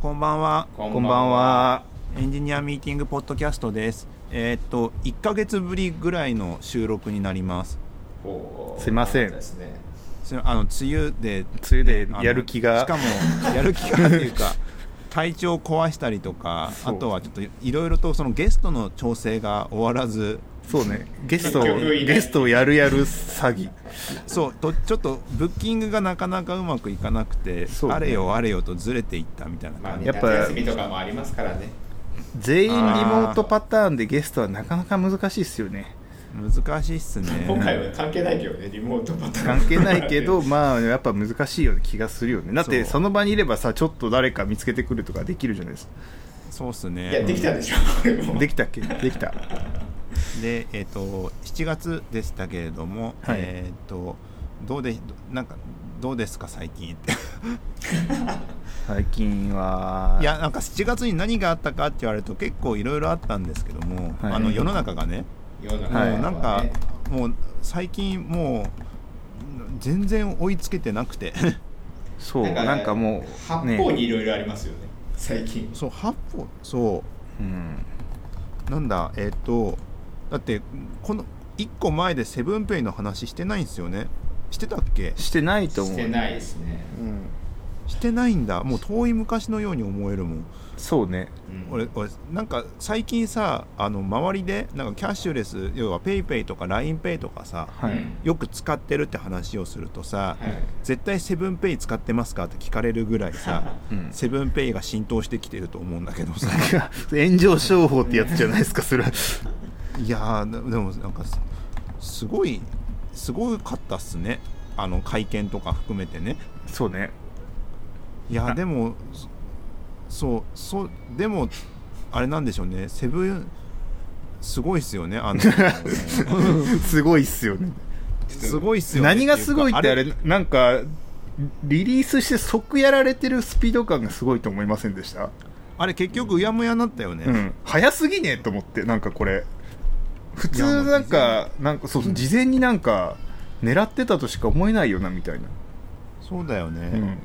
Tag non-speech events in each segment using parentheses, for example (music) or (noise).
こんばんは。ここんばんは。エンジニアミーティングポッドキャストです。えーっと1ヶ月ぶりぐらいの収録になります。すいませんですねすあの梅雨で梅雨でやる気がしかもやる気がっていうか体調を壊したりとか、あとはちょっといろいろとそのゲストの調整が終わらず、そうね。ゲストをゲストをやるやる詐欺。そうとちょっとブッキングがなかなかうまくいかなくて、ね。あれよあれよとずれていったみたいなまあね感じ。やっぱ夏休みとかもありますからね。全員リモートパターンでゲストはなかなか難しいっすよね。難しいっすね。今回は関係ないけどねリモートパターン。関係ないけど (laughs) まあやっぱ難しいような気がするよね。だってその場にいればさちょっと誰か見つけてくるとかできるじゃないですか。そうっすね。いやできたでしょ (laughs) できたっけ？できたで、えー、と7月でしたけれども、はい。えっ、とどうでなんかどうですか最近って。最近は。いやなんか7月に何があったかって言われると結構いろいろあったんですけども、はい。あの世の中がね、世の中はいもうなんかもう最近もう全然追いつけてなくて。そうなんかもう八ね方にいろいろありますよね最近。そう8歩そう。ん。うなんだえっ、とだってこの1個前でセブンペイの話してないんですよね。してたっけ？してないと思う。してないですね。うん。してないんだ。もう遠い昔のように思えるもん。そうね。うん。俺俺なんか最近さあの周りでなんかキャッシュレス要は PayPay とか LINEPay とかさはい、うんよく使ってるって話をするとさ、はい。絶対セブンペイ使ってますかって聞かれるぐらいさ (laughs) うん。セブンペイが浸透してきてると思うんだけどさ。(laughs) 炎上商法ってやつじゃないですかそれいやーででもなんかすすごいすごかったっすね。あの会見とか含めてね。そうね。いやあ。でもそそうそうでもあれなんでしょうね。セブンすごいっすよね。あの (laughs) すごいっすよね。すごいっすよね。何がすごいってあれれなんかリリースして即やられてるスピード感がすごいと思いませんでした、あれ結局うやむやになったよね、うん、早すぎねと思ってなんかこれ普通なんかなんかそうそう事前になんか狙ってたとしか思えないよなみたいな、そうだよね、うん。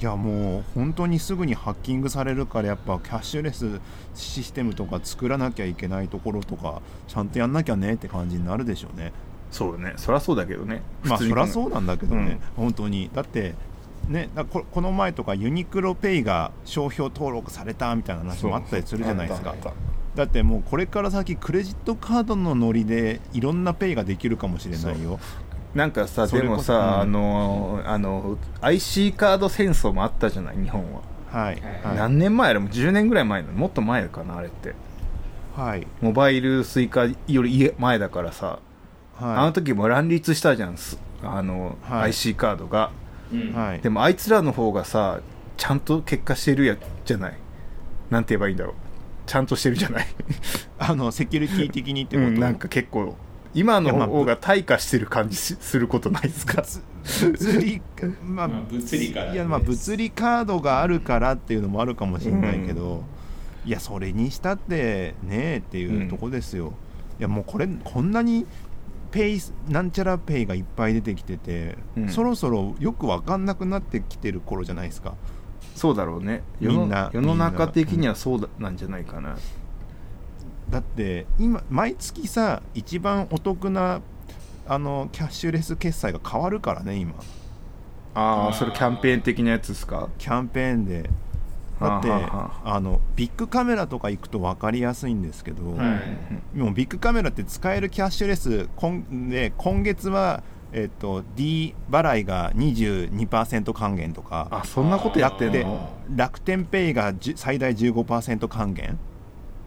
いやもう本当にすぐにハッキングされるからやっぱキャッシュレスシステムとか作らなきゃいけないところとかちゃんとやんなきゃねって感じになるでしょうね。そうね。そりゃそうだけどね。まあそりゃそううなんだけどね、本当に。だってねだここの前とかユニクロペイが商標登録されたみたいな話もあったりするじゃないですかだってもうこれから先クレジットカードのノリでいろんなペイができるかもしれないよ。なんかさでもさ、うん。あのあの IC カード戦争もあったじゃない日本は、はい。はい。何年前あれもう10年ぐらい前なの。もっと前かなあれって。はい。モバイルスイカより前だからさ、あのは時も乱立したじゃんす。あの、はい。IC カードが。うん。いはい。でもあいつらの方がさちゃんと結果してるやじゃない？なんて言えばいいんだろうちゃんとしてるじゃない、(laughs) あのセキュリティ的にってこと、うん、なんか結構今の方が退化してる感じしすることないですか？物理まあ、まあ物理からね。いやまあ物理カードがあるからっていうのもあるかもしれないけど、いやそれにしたってねえっていうとこですよ、いやもうこれこんなにペイなんちゃらペイがいっぱい出てきてて、うん。そろそろよく分かんなくなってきてる頃じゃないですかそうだろうね。世のみんな世の中的にはそうだなんじゃないかな、だって今毎月さ一番お得なあのキャッシュレス決済が変わるからね今。ああそれキャンペーン的なやつですか？キャンペーンで。だってはあはあはあ。のビッグカメラとか行くと分かりやすいんですけど、はい。もうビッグカメラって使えるキャッシュレス今で今月は、えっと D 払いが22%還元とか。あそんなことやってんでの楽天ペイが最大15%還元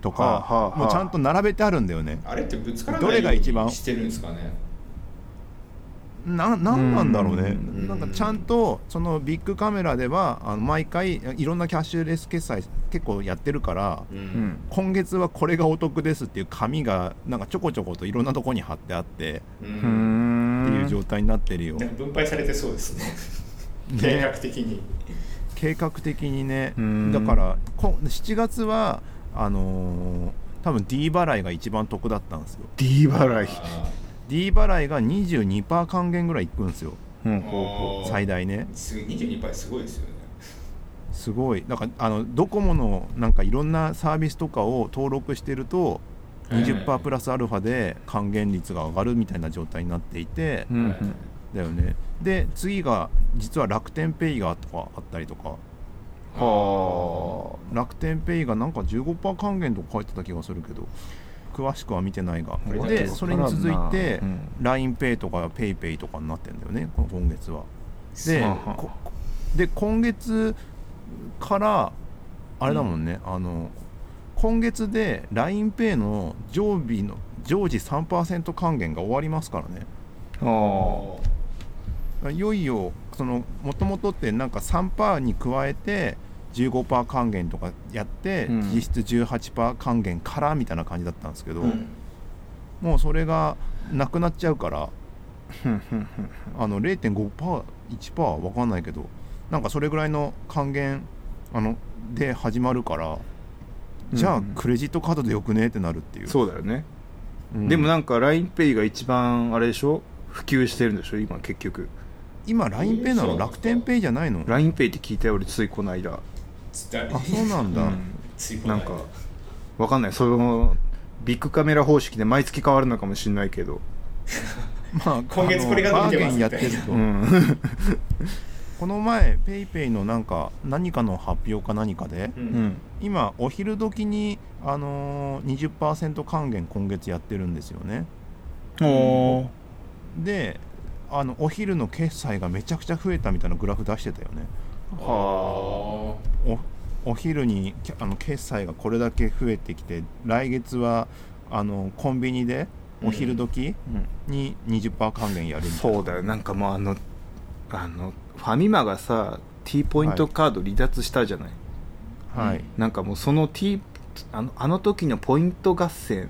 とか、はあはあはあ。もうちゃんと並べてあるんだよね。あれってぶつからどないようれが一番？にしてるんですかね？ななんなんだろうね。うん。なんかちゃんとそのビッグカメラではあの毎回いろんなキャッシュレス決済結構やってるからううん。ん今月はこれがお得ですっていう紙がなんかちょこちょこといろんなとこに貼ってあってうん。っていう状態になってるよ、分配されてそうですね。計ね画的に。計画的にね。うん。だからこ7月はあのー多分 D 払いが一番得だったんですよ。D 払い。あ D 払いが22%還元ぐらいいくんですよ。うん。ーほうほ最大ね。す22倍すごいですよね。すごい。なんかあのドコモのなんかいろんなサービスとかを登録してると20%プラスアルファで還元率が上がるみたいな状態になっていて、うんうんだよね。で次が実は楽天ペイがとかあったりとか。は楽天ペイがなんか15%還元とか書いてた気がするけど詳しくは見てないが。あでそれに続いてうん。LINEPay とか PayPay とかになってんだよねこ今月は。でで今月からあれだもんね、あの今月で LINEPay の常備の常時3%還元が終わりますからね。あいよいよそのもともとってなんか3%に加えて15%還元とかやって、うん。実質18%還元からみたいな感じだったんですけど、うん。もうそれがなくなっちゃうからあの 0.5%1% は分かんないけどなんかそれぐらいの還元あので始まるからじゃあうんクレジットカードでよくねってなるっていう、そうだよね、うん。でもなんか LINEPay が一番あれでしょ？普及してるんでしょ？今結局。今 LINEPay なの？楽天ペイじゃないの？LINEPay って聞いたよ俺ついこの間。ああそうなんだ、うん。なんかわかんない。そのビッグカメラ方式で毎月変わるのかもしれないけど。(laughs) まあ今月これがバーゲン出てますやってると、うん。(laughs) この前 PayPay のなんか何かの発表か何かでううんん今お昼時にあのー、20%還元今月やってるんですよね。であのお昼の決済がめちゃくちゃ増えたみたいなグラフ出してたよね。はおお昼にきあの決済がこれだけ増えてきて来月はあのコンビニでお昼時あ、に20%還元やるみたいな、そうだよ。なんかもうあのあのファミマがさ T ポイントカード離脱したじゃない、はい、なんかもうその T あのあの時のポイント合戦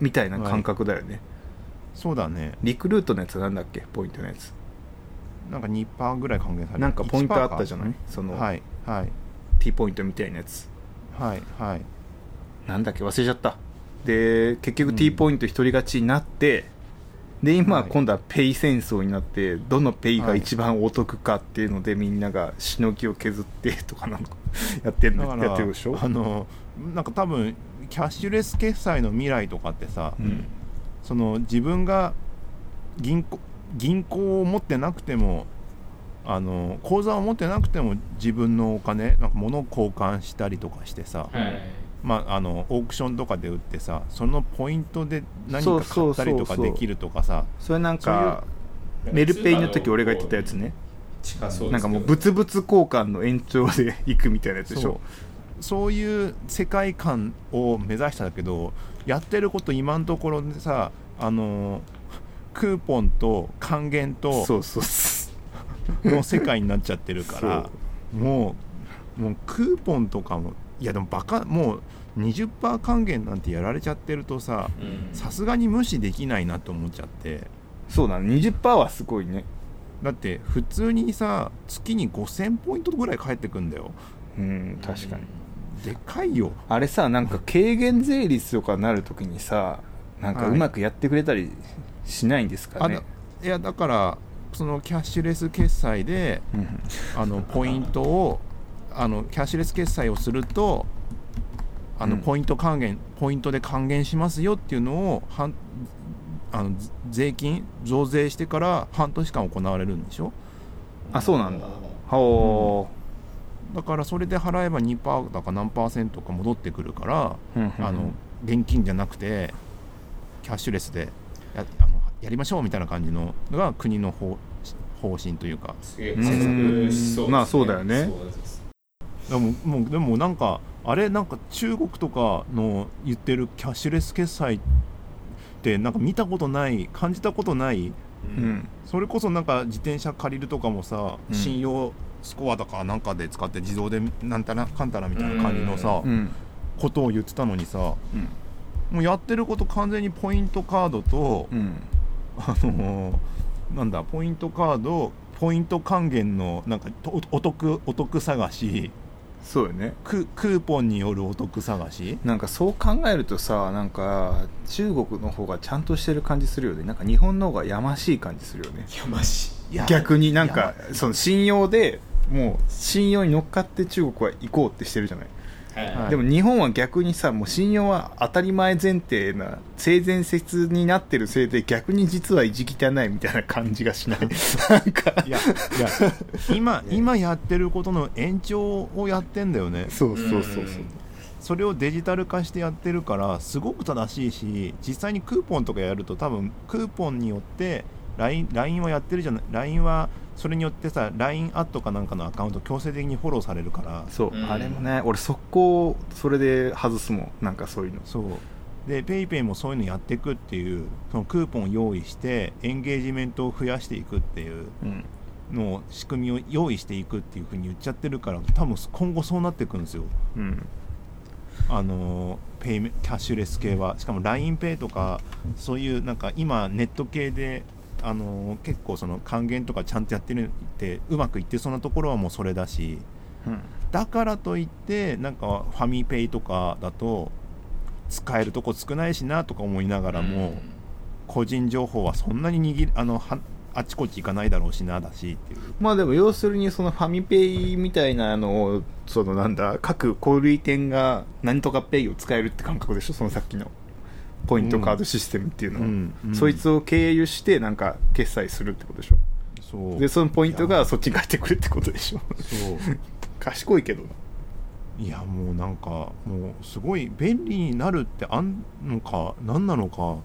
みたいな感覚だよね、そうだね。リクルートのやつなんだっけ？ポイントのやつ。なんか2%ぐらい還元されるなんかポイントあったじゃない？1%その、かはいはい。T ポイントみたいなやつ。はいはい。なんだっけ？忘れちゃった。で結局うん T ポイント独り勝ちになって、で今今度はペイ戦争になってどのペイが一番お得かっていうのでみんながしのぎを削ってとかなんか (laughs) やってるのやってるでしょ？あのなんか多分キャッシュレス決済の未来とかってさ、うん。その自分が銀行銀行を持ってなくてもあの口座を持ってなくても自分のお金なんか物を交換したりとかしてさ、はいまあ、あのオークションとかで売ってさそのポイントで何か買ったりとかできるとかさそれなんかメルペイの時俺が言ってたやつね。近そうですけど。なんかもう物々交換の延長で行くみたいなやつでしそう。ょそういう世界観を目指したけどやってること今のところでさあのクーポンと還元とそうそう。そうの世界になっちゃってるから (laughs) もうもうクーポンとかもいやでもバカもう20%還元なんてやられちゃってるとさうん。さすがに無視できないなと思っちゃって。そうだね。20%はすごいね。だって普通にさ月に5000ポイントぐらい返ってくんだよ。うん確かに。でかいよ。あれさなんか軽減税率とかなるときにさなんかはい。うまくやってくれたりしないんですかね、あだいやだからそのキャッシュレス決済でうん。あのポイントをあのキャッシュレス決済をするとあのうん。ポイント還元、ポイントで還元しますよっていうのを半あのず税金増税してから半年間行われるんでしょ？あそうなんだ。ほだからそれで払えば2%だか何パーセントか戻ってくるから、う、うんうん。あの現金じゃなくてキャッシュレスでやあのやりましょうみたいな感じのが国の方方針というかすげえ。加速しそうですね。まあそうだよねでももうでもなんかあれなんか中国とかの言ってるキャッシュレス決済ってなんか見たことない感じたことないううん。んそれこそなんか自転車借りるとかもさ、うん。信用スコアとかなんかで使って自動でなんたらかんたらみたいな感じのさ、うん。ことを言ってたのにさもうやってること完全にポイントカードと、うん。あのーなんだポイントカードポイント還元のなんかとお得お得探しそうよね。ククーポンによるお得探し？なんかそう考えるとさなんか中国の方がちゃんとしてる感じするよね。なんか日本の方がやましい感じするよね。やましい。逆になんい。かその信用でもう信用に乗っかって中国は行こうってしてるじゃない、でも日本は逆にさもう信用は当たり前前提な性善説になってるせいで逆に実は意地汚いみたいな感じがしない。(laughs) なんか。いやいや今今やってることの延長をやってんだよね。そうそうそうそう。それをデジタル化してやってるからすごく正しいし実際にクーポンとかやると多分クーポンによって LINE, LINE はやってるじゃない LINE はそれによってさ LINE アットかなんかのアカウント強制的にフォローされるから。そう、うん。あれもね俺速攻それで外すもんなんかそういうの。そう。で PayPay もそういうのやっていくっていうそのクーポンを用意してエンゲージメントを増やしていくっていううん。のを仕組みを用意していくっていうふうに言っちゃってるから多分今後そうなっていくんですよ。うん。あのペイメキャッシュレス系は。しかも LINEPay とかそういうなんか今ネット系であの結構その還元とかちゃんとやってるってうまくいってそうなところはもうそれだしうん。だからといってなんかファミペイとかだと使えるとこ少ないしなとか思いながらも、個人情報はそんなに握りあのはあちこち行かないだろうしなだしっていう。まあでも要するにそのファミペイみたいなのをそのなんだ各小売店が何とかペイを使えるって感覚でしょ？そのさっきのポイントカードシステムっていうの。は、うんうん。そいつを経由してなんか決済するってことでしょ。そう。でそのポイントがそっちに返ってくるってことでしょ。そう。(laughs) 賢いけどな。いやもうなんかもうすごい便利になるってあんのか何なのか。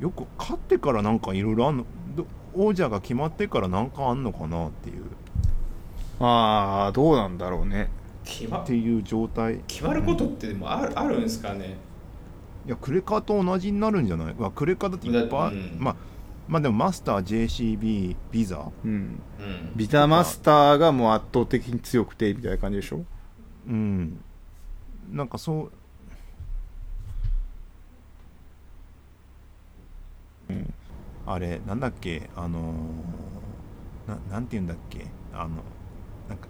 よく勝ってからなんかいろいろあんの。ど王者が決まってからなんかあんのかなっていう。ああどうなんだろうね。決まっていう状態。決まることってでもあるあるんですかねいやクレカと同じになるんじゃない？まあクレカだっていっぱい、だうん。まあまあでもマスター JCB ビザ？うん。うん。ビザマスターがもう圧倒的に強くてみたいな感じでしょ？うん。なんかそううん。あれなんだっけ？あのーななんて言うんだっけ？あのなんか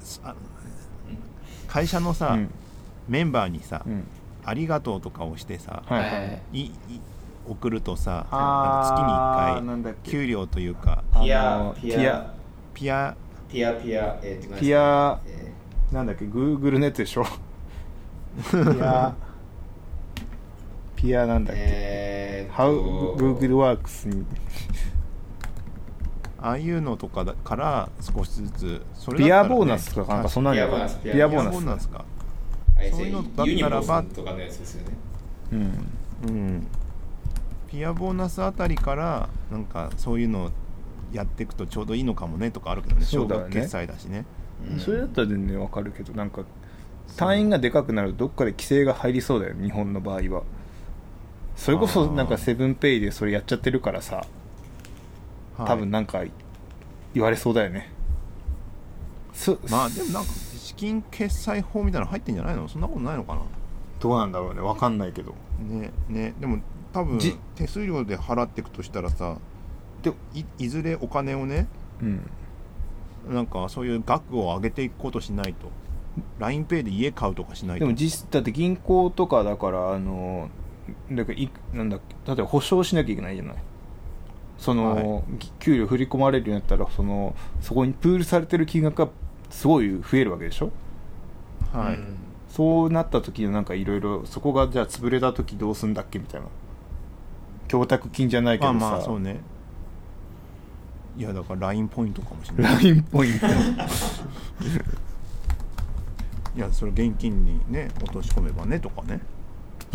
すあ会社のさ、うん。メンバーにさ、うんありがとうとかをしてさ、はいはい。いい送るとさ月に1回給料というかピアピアピア。ピア。ピア？ピアえーピア。えなんだっけ？グーグルのやつでしょ？ピア。(laughs) ピアなんーだっけ、えーっ How と Google Works に (laughs) ああいうのとかだから少しずつそれだピアボーナスとかなんかそんなんピアボーナス。ピアボーナスかそういうのだったらばとかのやつですよねうん。うん。ピアボーナスあたりからなん。かそういうのやっていくとちょうどいいのかもねとかあるけどねそうだよね少額決済だしねうん。それだったら全然わかるけどなん。か単位がでかくなるとどっかで規制が入りそうだよ日本の場合はそれこそなん。かセブンペイでそれやっちゃってるからさはい多分なん。か言われそうだよねそまあでもなん。か資金決済法みたいなの入ってんじゃないの？そんなことないのかな？どうなんだろうね。わかんないけど。ねね。でも多分じ手数料で払っていくとしたらさでいいずれお金をねうん。なんかそういう額を上げていくことしないと。LINEPay で家買うとかしないと。でも実だって銀行とかだからあのだからいなんだっけ例えば保証しなきゃいけないじゃない。その、ぎ給料振り込まれるようになったらそのそこにプールされてる金額がすごい増えるわけでしょ？はい、うん。そうなった時になんかいろいろそこがじゃあ潰れた時どうすんだっけみたいな。供託金じゃないけまあどさ、まあそうね。いやだから LINE ポイントかもしれない。ラインポイント。(laughs) いやそれ現金にね落とし込めばねとかね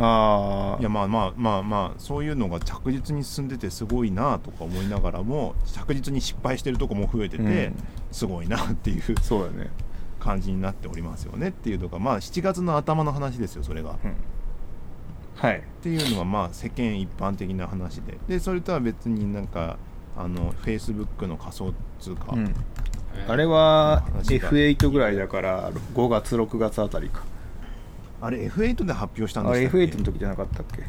ああいやまあまあまあまあそういうのが着実に進んでてすごいなとか思いながらも着実に失敗してるとこも増えてて、うん。すごいなっていうそうだね感じになっておりますよねっていうのがまあ7月の頭の話ですよそれが。うん。はい。っていうのはまあ世間一般的な話で。でそれとは別になんかあの Facebook の仮想通貨、うん。あれは話が。F8 ぐらいだから5月6月あたりかあれ F8 で発表したんあれでしたっけ？F8 の時じゃなかったっけ？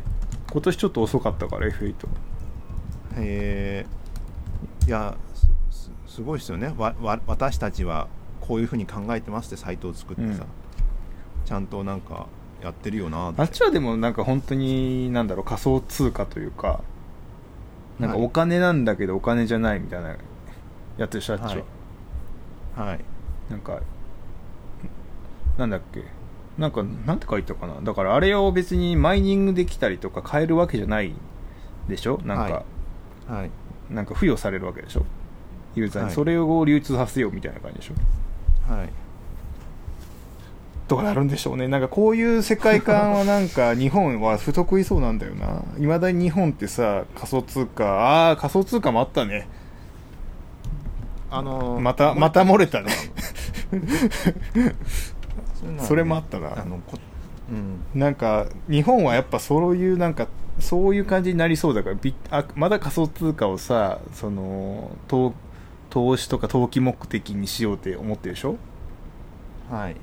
今年ちょっと遅かったから F8 へえいやすすすごいですよね。わわ私たちはこういうふうに考えてますってサイトを作ってさ、うん。ちゃんとなんかやってるよなあっちはでもなんか本当になんだろう仮想通貨というかなんかはい。お金なんだけどお金じゃないみたいなやってる人たちは、はい。はい。なんかなんだっけ？なんかなんて書いてたかな？だからあれを別にマイニングできたりとか変えるわけじゃないでしょ？なんか、はい。はい。なんか付与されるわけでしょ？ユーザーに、はい。それを流通させようみたいな感じでしょ？はい。どうなるんでしょうね。なんかこういう世界観はなんか日本は不得意そうなんだよな。いまだに日本ってさ仮想通貨ああ仮想通貨もあったね。あのーまたまた漏れたね (laughs) それもあったな。あのこうん。なんか日本はやっぱそういうなんかそういう感じになりそうだからビあまだ仮想通貨をさその投投資とか投機目的にしようって思ってるでしょ？はい。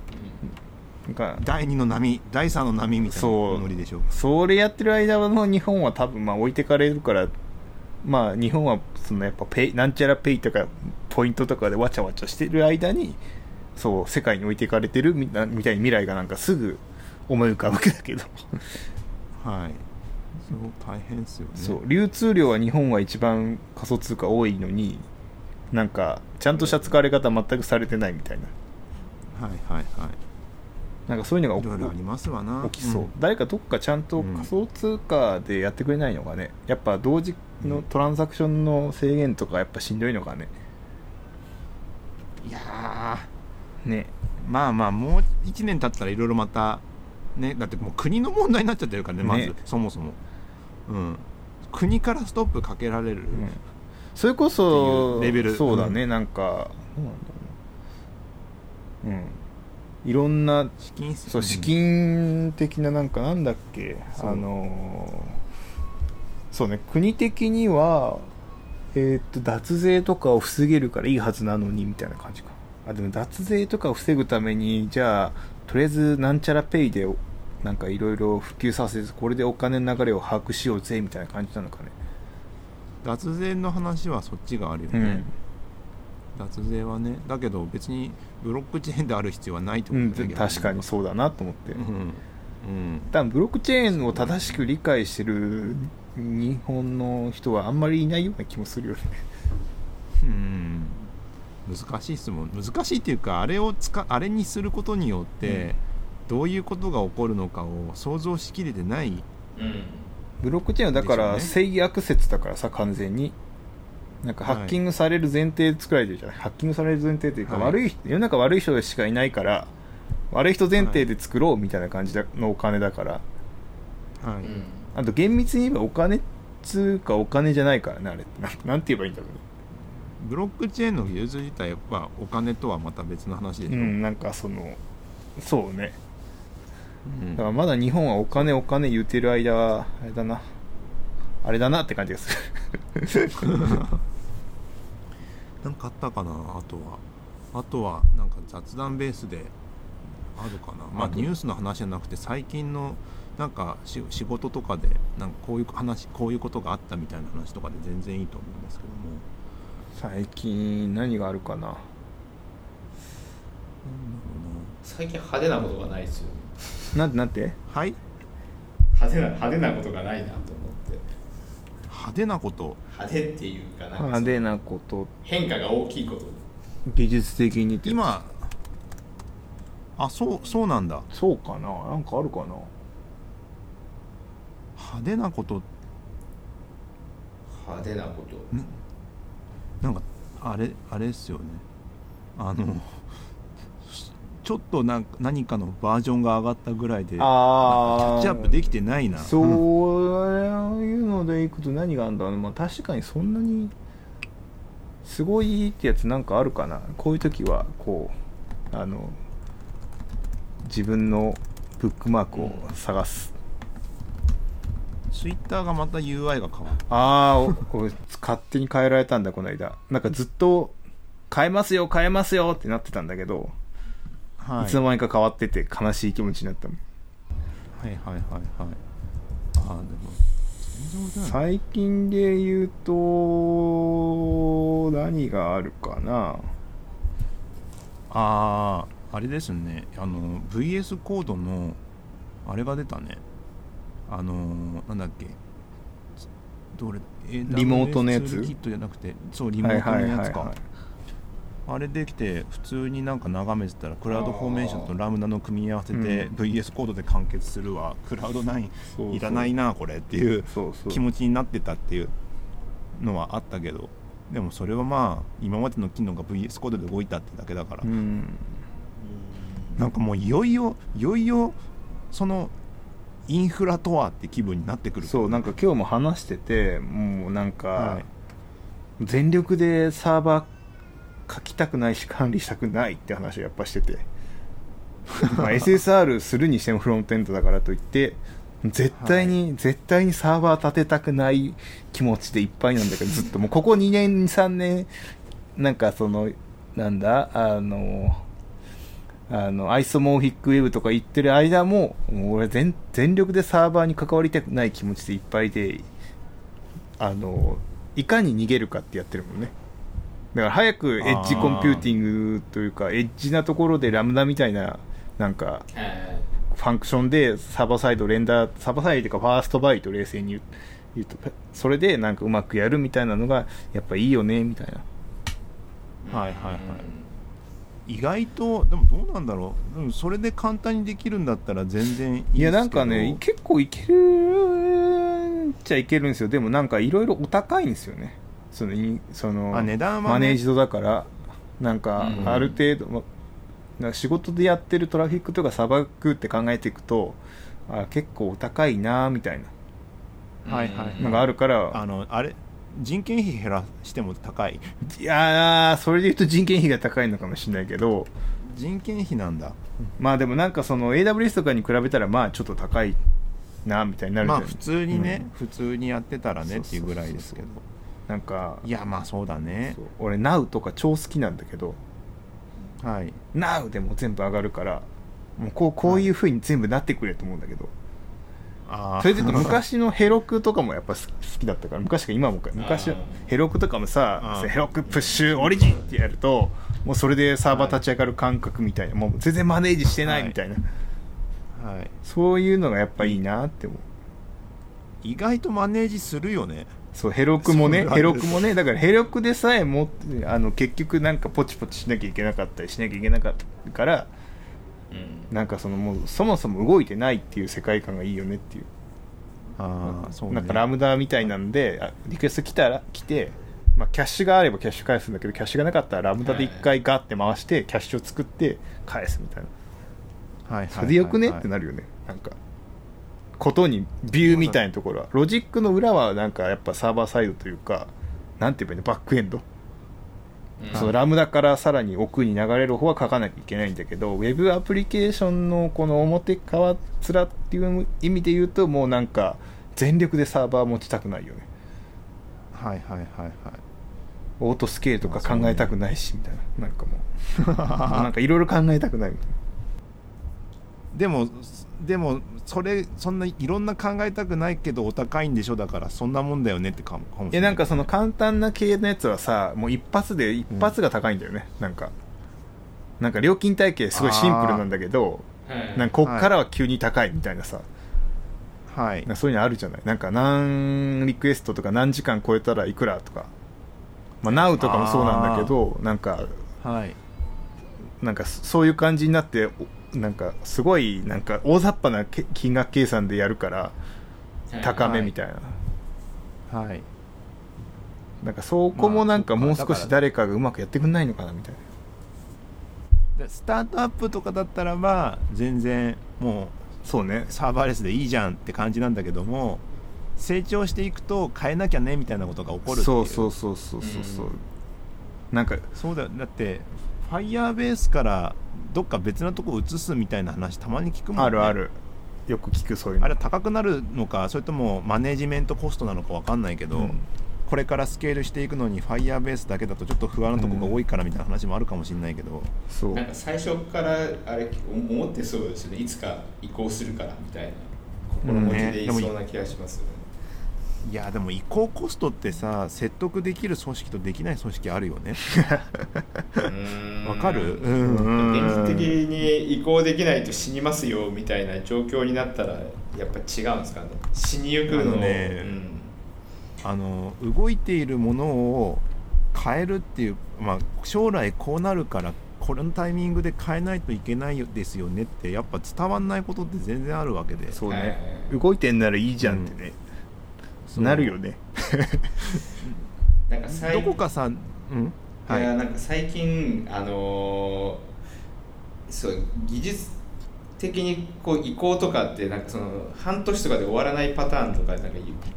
なんか第二の波第三の波みたいなそう。ノリでしょ？うそれやってる間の日本は多分まあ置いてかれるからまあ日本はそのやっぱペイなんちゃらペイとかポイントとかでわちゃわちゃしてる間にそう世界に置いていかれてるみたいに未来がなんかすぐ思い浮かぶわけだけど、(laughs) はい。すごく大変ですよね。そう。流通量は日本は一番仮想通貨多いのになんかちゃんとした使われ方全くされてないみたいな。はいはいはなんかそういうのいいがろいろありますわな。起きそう、ん。誰かどっかちゃんと仮想通貨でやってくれないのかねやっぱ同時のトランザクションの制限とかやっぱしんどいのかね。いやねーまあまあもう1年経ったらいろいろまたねだってもう国の問題になっちゃってるからねまずねそもそも。うん。国からストップかけられる、うんそれこそレベル。そうだね、なんかどうなん。だろうん。いろんな資金そう資金的ななんかなんだっけあのーそうね国的にはえーっと脱税とかを防げるからいいはずなのにみたいな感じかあでも脱税とかを防ぐためにじゃあとりあえずなんちゃらペイでなんかいろいろ普及させてこれでお金の流れを把握しようぜみたいな感じなのかね。脱税の話はそっちがあるよね、うん。脱税はねだけど別にブロックチェーンである必要はないってことうん、だよね確かにそうだなと思って、うん、うん、多分ブロックチェーンを正しく理解してる日本の人はあんまりいないような気もするよね。うん難しい質問。難しいっていうかあれを使あれにすることによって、どういうことが起こるのかを想像しきれてないうん。ブロックチェーンはだから制約説だからさ完全に。なんかハッキングされる前提で作られてるじゃない、ハッキングされる前提というか、はい。悪い人世の中悪い人しかいないから悪い人前提で作ろうみたいな感じだのお金だから。はい、うん。あと厳密に言えばお金っつうかお金じゃないからねあれなんなんて言えばいいんだろうねブロックチェーンの技術自体はお金とはまた別の話でしょ、うんなんかそのそうね。うん。だからまだ日本はお金お金言うてる間はあれだな。あれだなって感じがする。(laughs) なんかあったかな？あとは。あとはなんか雑談ベースであるかな？まあニュースの話じゃなくて最近のなんかし仕事とかでなんかこういう話こういうことがあったみたいな話とかで全然いいと思うんですけども最近何があるかな？最近派手なことがないですよなんてなんて？はい？派手な派手なことがないなと思って。派手なこと？派手っていうかなんか派手なこと。変化が大きいこと。技術的にって今あそうそうなんだ。そうかな？なんかあるかな？派手なこと。派手なこと。ん？なんかあれあれですよね。あの (laughs) ちょっとなんか何かのバージョンが上がったぐらいでキャあッチアップできてないな。そういうのでいくと何があるんだろう、まあ、確かにそんなにすごいってやつなんかあるかな。こういう時はこうあの自分のブックマークを探す、ツイッターがまた UI が変わっああ勝手に変えられたんだこの間。なんかずっと変えますよ変えますよってなってたんだけど、た、はい。い、つの間にか変わってて悲しい気持ちになったもんはいはいはいはい。ああでも最近で言うと何があるかな？あああれですね。あの VS コードのあれが出たねあのなんだっけ。どれえリモートのやつ？キットじゃなくてそうリモートのやつか。あれできて普通になんか眺めてたらクラウドフォーメーションとラムダの組み合わせてうん。VS コードで完結するわ、クラウド9そうそういらないなこれっていう気持ちになってたっていうのはあったけど。でもそれはまあ今までの機能が VS コードで動いたってだけだから、うん。なんかもういよいよいよいよそのインフラとはって気分になってくる。そうなんか今日も話しててもうなんか、はい。全力でサーバー書きたくないし管理したくないって話をやっぱしてて。まあ (laughs) SSR するにしてもフロントエンドだからといって絶対に、絶対にサーバー立てたくない気持ちでいっぱいなんだけどずっと。もうここ2年3年なんかそのなんだあのあの Isomorphic Web とか言ってる間ももう俺全全力でサーバーに関わりたくない気持ちでいっぱいであのいかに逃げるかってやってるもんね。だから早くエッジコンピューティングというかエッジなところでラムダみたいななんかえファンクションでサーバーサイドレンダーサーバーサイドというかファーストバイト冷静に言うとそれでなんかうまくやるみたいなのがやっぱいいよねみたいな。ーはいはいはい意外とでもどうなんだろう、うん、それで簡単にできるんだったら全然いいですけど。いやなんかね結構いけるっちゃいけるんですよ。でもなんかいろいろお高いんですよね。そのいそのあ値段はね。マネージドだから。なんかうん。ある程度、まなんか仕事でやってるトラフィックとか砂漠って考えていくとあ結構お高いなみたいな。はいはいのがあるから、あのあれ人件費減らしても高い？いやーそれで言うと人件費が高いのかもしれないけど。人件費なんだ。まあでもなんかその AWS とかに比べたらまあちょっと高いなみたいになるじゃないまあ普通にね、うん。普通にやってたらねっていうぐらいですけど。なんかいやまあそうだね。俺 Now とか超好きなんだけど。はい。Now でも全部上がるからもうこうこういう風に全部なってくれと思うんだけど、あーそれで言うと昔のヘロクとかもやっぱ好きだったから昔か今もか。昔ヘロクとかもさヘロクプッシュオリジンってやるともうそれでサーバー立ち上がる感覚みたいな。もう全然マネージしてないみたいな、はい。そういうのがやっぱいいなって思う。意外とマネージするよね。そうヘロクもねヘロクもねだからヘロクでさえもあの結局なんかポチポチしなきゃいけなかったりしなきゃいけなかったからうん。なんかそのもうそもそも動いてないっていう世界観がいいよねっていう。ああそうね。なんかラムダみたいなんであリクエスト来たら来て、まあ、キャッシュがあればキャッシュ返すんだけどキャッシュがなかったらラムダで一回ガッて回してキャッシュを作って返すみたいな。はいそれでよくねってなるよね。なんかことにビューみたいなところは。ロジックの裏はなんかやっぱサーバーサイドというかなんて言えばいいのバックエンド。うんそのラムダからさらに奥に流れる方は書かなきゃいけないんだけどウェブアプリケーションのこの表側面っていう意味で言うともうなんか全力でサーバー持ちたくないよね。はいはいはいはい。オートスケールとか考えたくないしみたいな。なんかもう。(laughs) なんかいろいろ考えたくないみたい。でもでもそれそんないろんな考えたくないけどお高いんでしょだからそんなもんだよねってかもかもしれない。ないやなんかその簡単な系のやつはさもう一発で一発が高いんだよね、なんか。なんか料金体系すごいシンプルなんだけどはい。なんかこっからは急に高いみたいなさ、はい。そういうのあるじゃない？なんか何リクエストとか何時間超えたらいくらとか。まあ Now とかもそうなんだけどなんかはい。なんかそういう感じになっておなんかすごいなんか大雑把なけ金額計算でやるから高めみたいな、はい。なんかそこもなんかまあもう少し誰かがうまくやってくんないのかなみたいな。でスタートアップとかだったらば全然もうそうね。サーバーレスでいいじゃんって感じなんだけども成長していくと変えなきゃねみたいなことが起こるっていう。そうそうそうそうそうそう、うん。なんかそうだよ。だってファイヤーベースからどっか別のとこ移すみたいな話たまに聞くもんね。あるある。よく聞くそういうの。あれは高くなるのかそれともマネジメントコストなのか分かんないけど、うん。これからスケールしていくのにファイヤーベースだけだとちょっと不安なとこが多いからみたいな話もあるかもしれないけど、そう。なんか最初からあれ思ってそうですよねいつか移行するからみたいな心持ちでいそうな気がしますよねいやでも移行コストってさ説得できる組織とできない組織あるよね。わかる？ううんん現実的に移行できないと死にますよみたいな状況になったらやっぱ違うんですかね。死にゆくのを。あのねあの動いているものを変えるっていう、まあ、将来こうなるからこのタイミングで変えないといけないですよねってやっぱ伝わんないことって全然あるわけで。そうはいはいねはい。動いてんならいいじゃんってね、そうなるよね。なんか最どこかさうん？はい。いやなんか最近あのーそう技術的にこう移行とかってなんかその半年とかで終わらないパターンとかなんか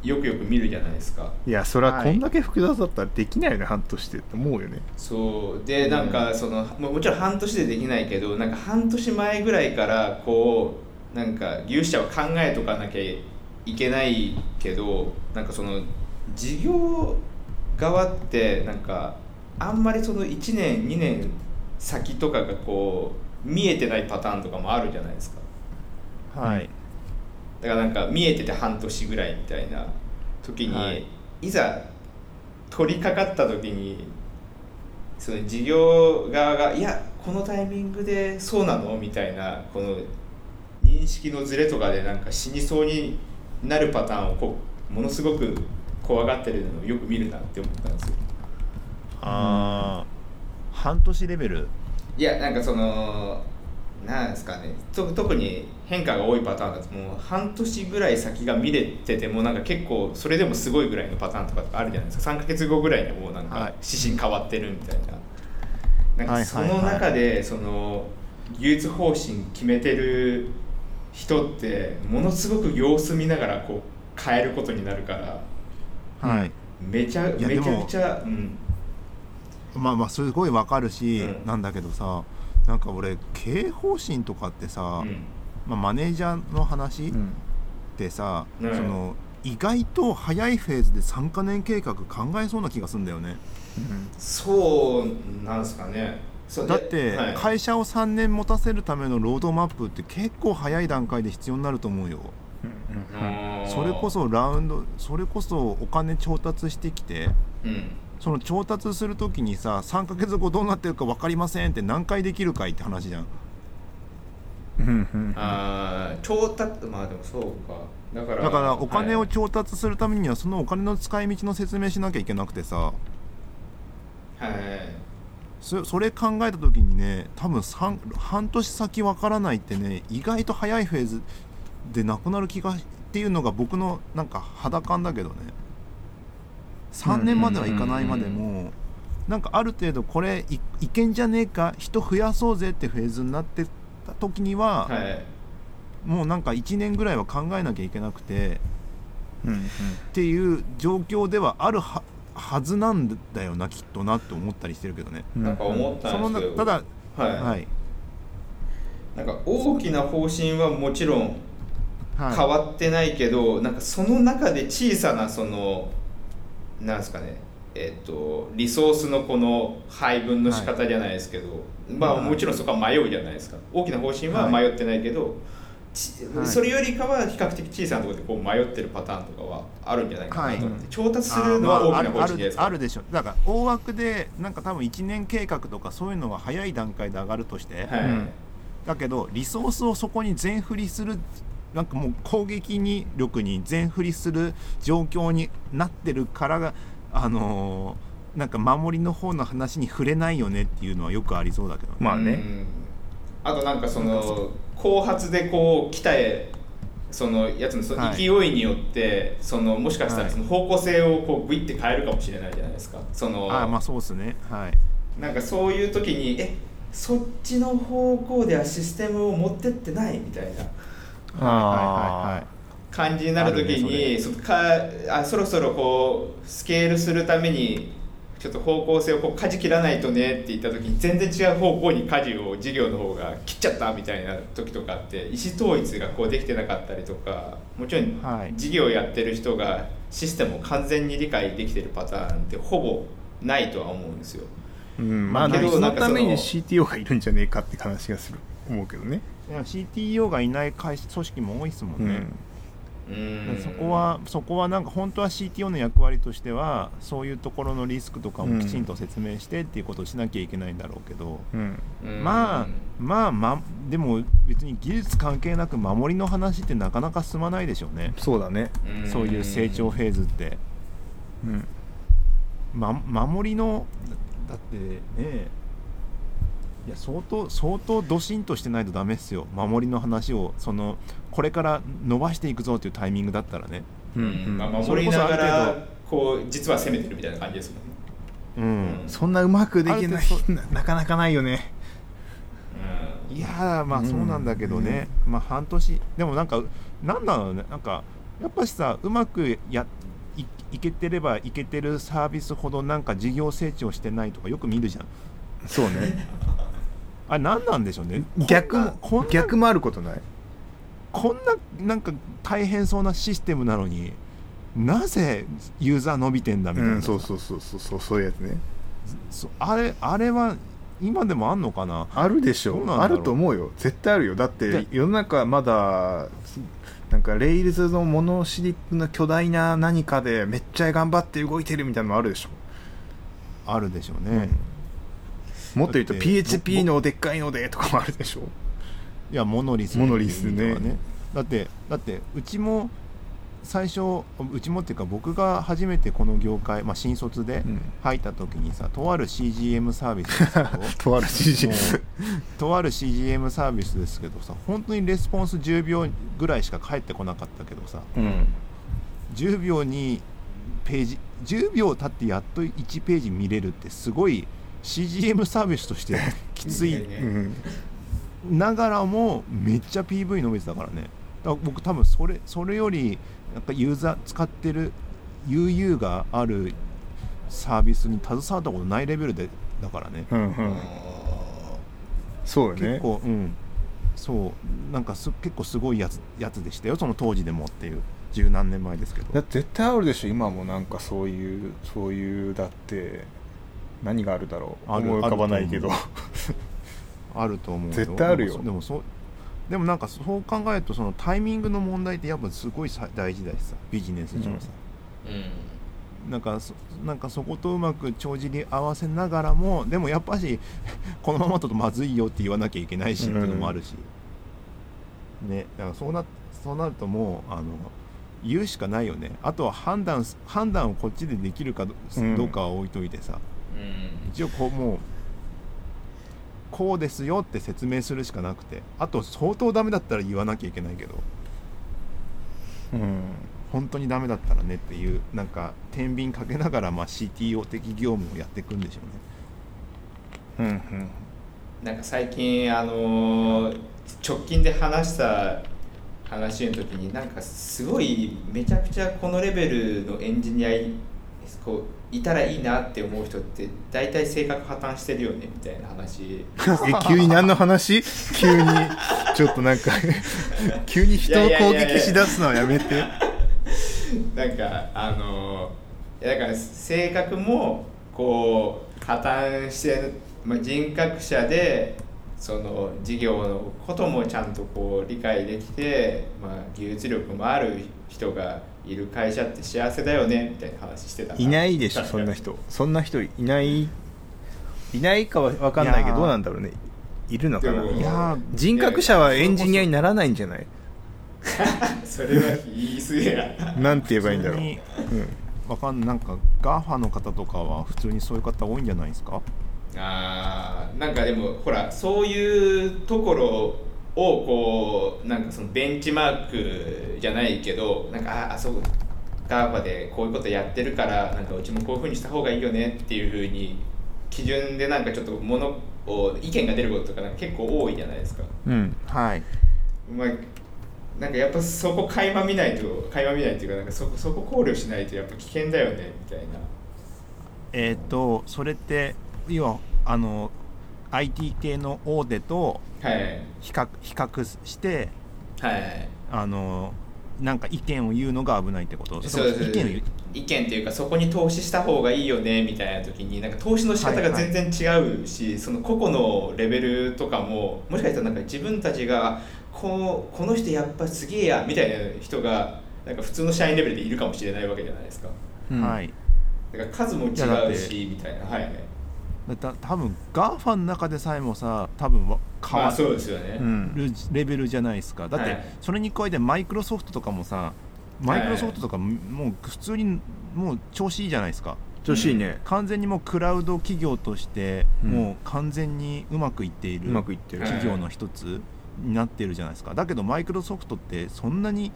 よくよく見るじゃないですか。いやそれははいこんだけ複雑だったらできないよね半年でって思うよね。そう。でなんかそのももちろん半年でできないけどなんか半年前ぐらいからこうなんか技術者は考えとかなきゃいけないけどなんかその事業側ってなんかあんまりその1年2年先とかがこう見えてないパターンとかもあるじゃないですかはいだからなんか見えてて半年ぐらいみたいな時に、はいい、ざ取り掛かった時にその事業側が「いやこのタイミングでそうなの?」みたいなこの認識のズレとかでなんか死にそうになるパターンをこうものすごく怖がってるのをよく見るなって思ったんですよ。あー。半年レベル。いやなんかそのなんですかね。と特に変化が多いパターンだともう半年ぐらい先が見れててもなんか結構それでもすごいぐらいのパターンとかあるじゃないですか。3ヶ月後ぐらいにもうなんかはい。指針変わってるみたいな。なんはいかその中でその技術方針決めてる人ってものすごく様子見ながらこう変えることになるからはい、めちゃめちゃくちゃうん。まあまあすごいわかるし、うん。なんだけどさなんか俺経営方針とかってさ、うん。まあ、マネージャーの話っうん。てさ、うんその意外と早いフェーズで3か年計画考えそうな気がするんだよね。そうなんですかねだってはい。会社を3年持たせるためのロードマップって結構早い段階で必要になると思うよ。うんうんうん。それこそラウンドそれこそお金調達してきてうん。その調達するときにさ3ヶ月後どうなってるか分かりませんって何回できるかいって話じゃん。うんうんあー調達まあでもそうか。だからだからお金はい。を調達するためにはそのお金の使い道の説明しなきゃいけなくてさ。はいそそれ考えた時にね多分三半年先わからないってね意外と早いフェーズでなくなる気がっていうのが僕のなんか肌感だけどね。3年まではいかないまでもなんかある程度これいいけんじゃねえか人増やそうぜってフェーズになってた時には、はい。もうなんか1年ぐらいは考えなきゃいけなくてうんうん。っていう状況ではあるははずなんだよなきっとなって思ったりしてるけどね。うん。なんか思ったんですけど。なただ、はい、はい。なんか大きな方針はもちろんはい、変わってないけど、なんかその中で小さなそのなんですかねえっ、とリソースのこの配分の仕方じゃないですけど、まあはいもちろんそこは迷うじゃないですか。大きな方針は迷ってないけど、ちはい。それよりかは比較的小さなところでこう迷ってるパターンとかはあるんじゃないかなと思って、はい。調達するのは大きな方ですか、あるあるでしょだから大枠でなんか多分1年計画とかそういうのは早い段階で上がるとして、はい、うんだけどリソースをそこに全振りするなんかもう攻撃に力に全振りする状況になってるからがあのーなんか守りの方の話に触れないよねっていうのはよくありそうだけどね。まあね。うんあとなんかその後発でこう来たそのやつのそのはい。勢いによって、そのもしかしたはい。らその方向性をこうグイって変えるかもしれないじゃないですか。そのあまあそうですね。はい。なんかそういう時にえそっちの方向ではシステムを持ってってないみたいな。あ感じになる時にそかあそろそろこうスケールするためにちょっと方向性をこう舵切らないとねって言った時に全然違う方向に舵を事業の方が切っちゃったみたいな時とかって意思統一がこうできてなかったりとかもちろんはい事業やってる人がシステムを完全に理解できてるパターンってほぼないとは思うんですよ。うんまあけどそのために CTO がいるんじゃねえかって話がする思うけどね CTO がいない会社組織も多いですもんね。うんうんそこはそこはなんか本当は CTO の役割としてはそういうところのリスクとかもきちんと説明してっていうことをしなきゃいけないんだろうけど、うん。うんまあまあまでも別に技術関係なく守りの話ってなかなか進まないでしょうね、そうだね。んそういう成長フェーズって。うん。ま、守りのだだってねいや相当相当ドシンとしてないとダメっすよ。守りの話をそのこれから伸ばしていくぞっていうタイミングだったらね。うんまあ、それ守りながらこう実は攻めてるみたいな感じですもんね。うん、そんなうまくできないななかなかないよね。うん。いやーまあうん。そうなんだけどね、まあ半年。でもなんかなんだろうね。なんかやっぱしさうまくやいいけてればいけてるサービスほどなんか事業成長してないとかよく見るじゃん。そうねあれ何なんでしょうね。逆もこんな逆もあることない？こんななんか大変そうなシステムなのになぜユーザー伸びてんだみたいな、うんそうそうそうそうそうそういうやつね。そあれあれは今でもあんのかな？あるでしょ。どうあると思うよ。絶対あるよ。だってで世の中まだなんかレイルズのモノシリップの巨大な何かでめっちゃ頑張って動いてるみたいなのもあるでしょ。あるでしょうね、もっと言うと PHP のでっかいのでとかもあるでしょ？いやモノリスモノリスね。っていう意味ではだってだってうちも最初うちもっていうか僕が初めてこの業界、まあ、新卒でうん。入った時にさとある CGM サービスですけど。(laughs) とある CG もうとある CGM サービスですけどさ本当にレスポンス10秒ぐらいしか返ってこなかったけどさ。うん。10秒にページ10秒経ってやっと1ページ見れるってすごい CGM サービスとしてきつい。ねうんながらもめっちゃ PV 伸びてたからね。だから僕多分それそれよりなんかユーザー使ってる UU があるサービスに携わったことないレベルでだからね、うんうん。そうよね。結構うん。そう。なんかす結構すごいやつやつでしたよ。その当時でもっていう。十何年前ですけど。だって絶対あるでしょ。今もなんかそういうそういうだって何があるだろう？ある思い浮かばないけど。あると思うよ。(laughs) 絶対あるよ。でもそうでもなんかそう考えるとそのタイミングの問題ってやっぱすごいさ大事だしさビジネス上さ、うん。なんかそなんかそことうまく帳尻合わせながらもでもやっぱし (laughs) このままだとまずいよって言わなきゃいけないしっていうのもあるし、ねだからそうなそうなるともうあの言うしかないよね。あとは判断す判断をこっちでできるかど,、うん。どうかは置いといてさ。うん一応こうもうこうですよって説明するしかなくてあと相当ダメだったら言わなきゃいけないけどうん。本当にダメだったらねっていうなんか天秤かけながらまあ CTO 的業務をやっていくんでしょうね。うんうん。なんか最近あのー直近で話した話の時になんかすごいめちゃくちゃこのレベルのエンジニアいこういたらいいなって思う人って大体性格破綻してるよねみたいな話。(laughs) え急に何の話？急に。ちょっとなんか (laughs) 急に人を攻撃しだすのはやめて。なんかあのいやだから性格もこう破綻して、まあ、人格者でその事業のこともちゃんとこう理解できて、まあ、技術力もある人がいる会社って幸せだよねみたいな話してたいないでしょそんな人。そんな人いない。いないかは分かんないけどどうなんだろうね。いるのかな。いやー人格者はエンジニアにならないんじゃない？(laughs) それは言い過ぎや。(laughs) なんて言えばいいんだろう、うん、わかんない。なんか GAFA の方とかは普通にそういう方多いんじゃないですか？あーなんかでもほらそういうところをこうなんかそのベンチマークじゃないけどなんかああそうガーバでこういうことやってるからなんかうちもこういうふうにした方がいいよねっていうふうに基準でなんかちょっとものを意見が出ることとかなんか結構多いじゃないですか。うん、はいまあなんかやっぱそこ垣間見ないと垣間見ないっていうかなんかそこそこ考慮しないとやっぱ危険だよねみたいな。えっ、とそれって要はあの IT 系の大手とはい比較比較してはい。あのなんか意見を言うのが危ないってこと？そうです。意見を言う。意見っていうかそこに投資した方がいいよねみたいな時になんか投資の仕方が全然違うし、その個々のレベルとかももしかしたらなんか自分たちがこうこの人やっぱすげえやみたいな人がなんか普通の社員レベルでいるかもしれないわけじゃないですか。うん。はい。だから数も違うしみたいな。はいはい。だ多分 GAFA の中でさえもさ多分わ変わまあそうですよね、うん。るレベルじゃないですか。だって、はい。それに加えてマイクロソフトとかもさマイクロソフトとかもう普通にもう調子いいじゃないですか。調子いいね、完全にもうクラウド企業として、うん。もう完全にうまくいっているうまくいってる、はい企業の一つになってるじゃないですか。だけどマイクロソフトってそんなに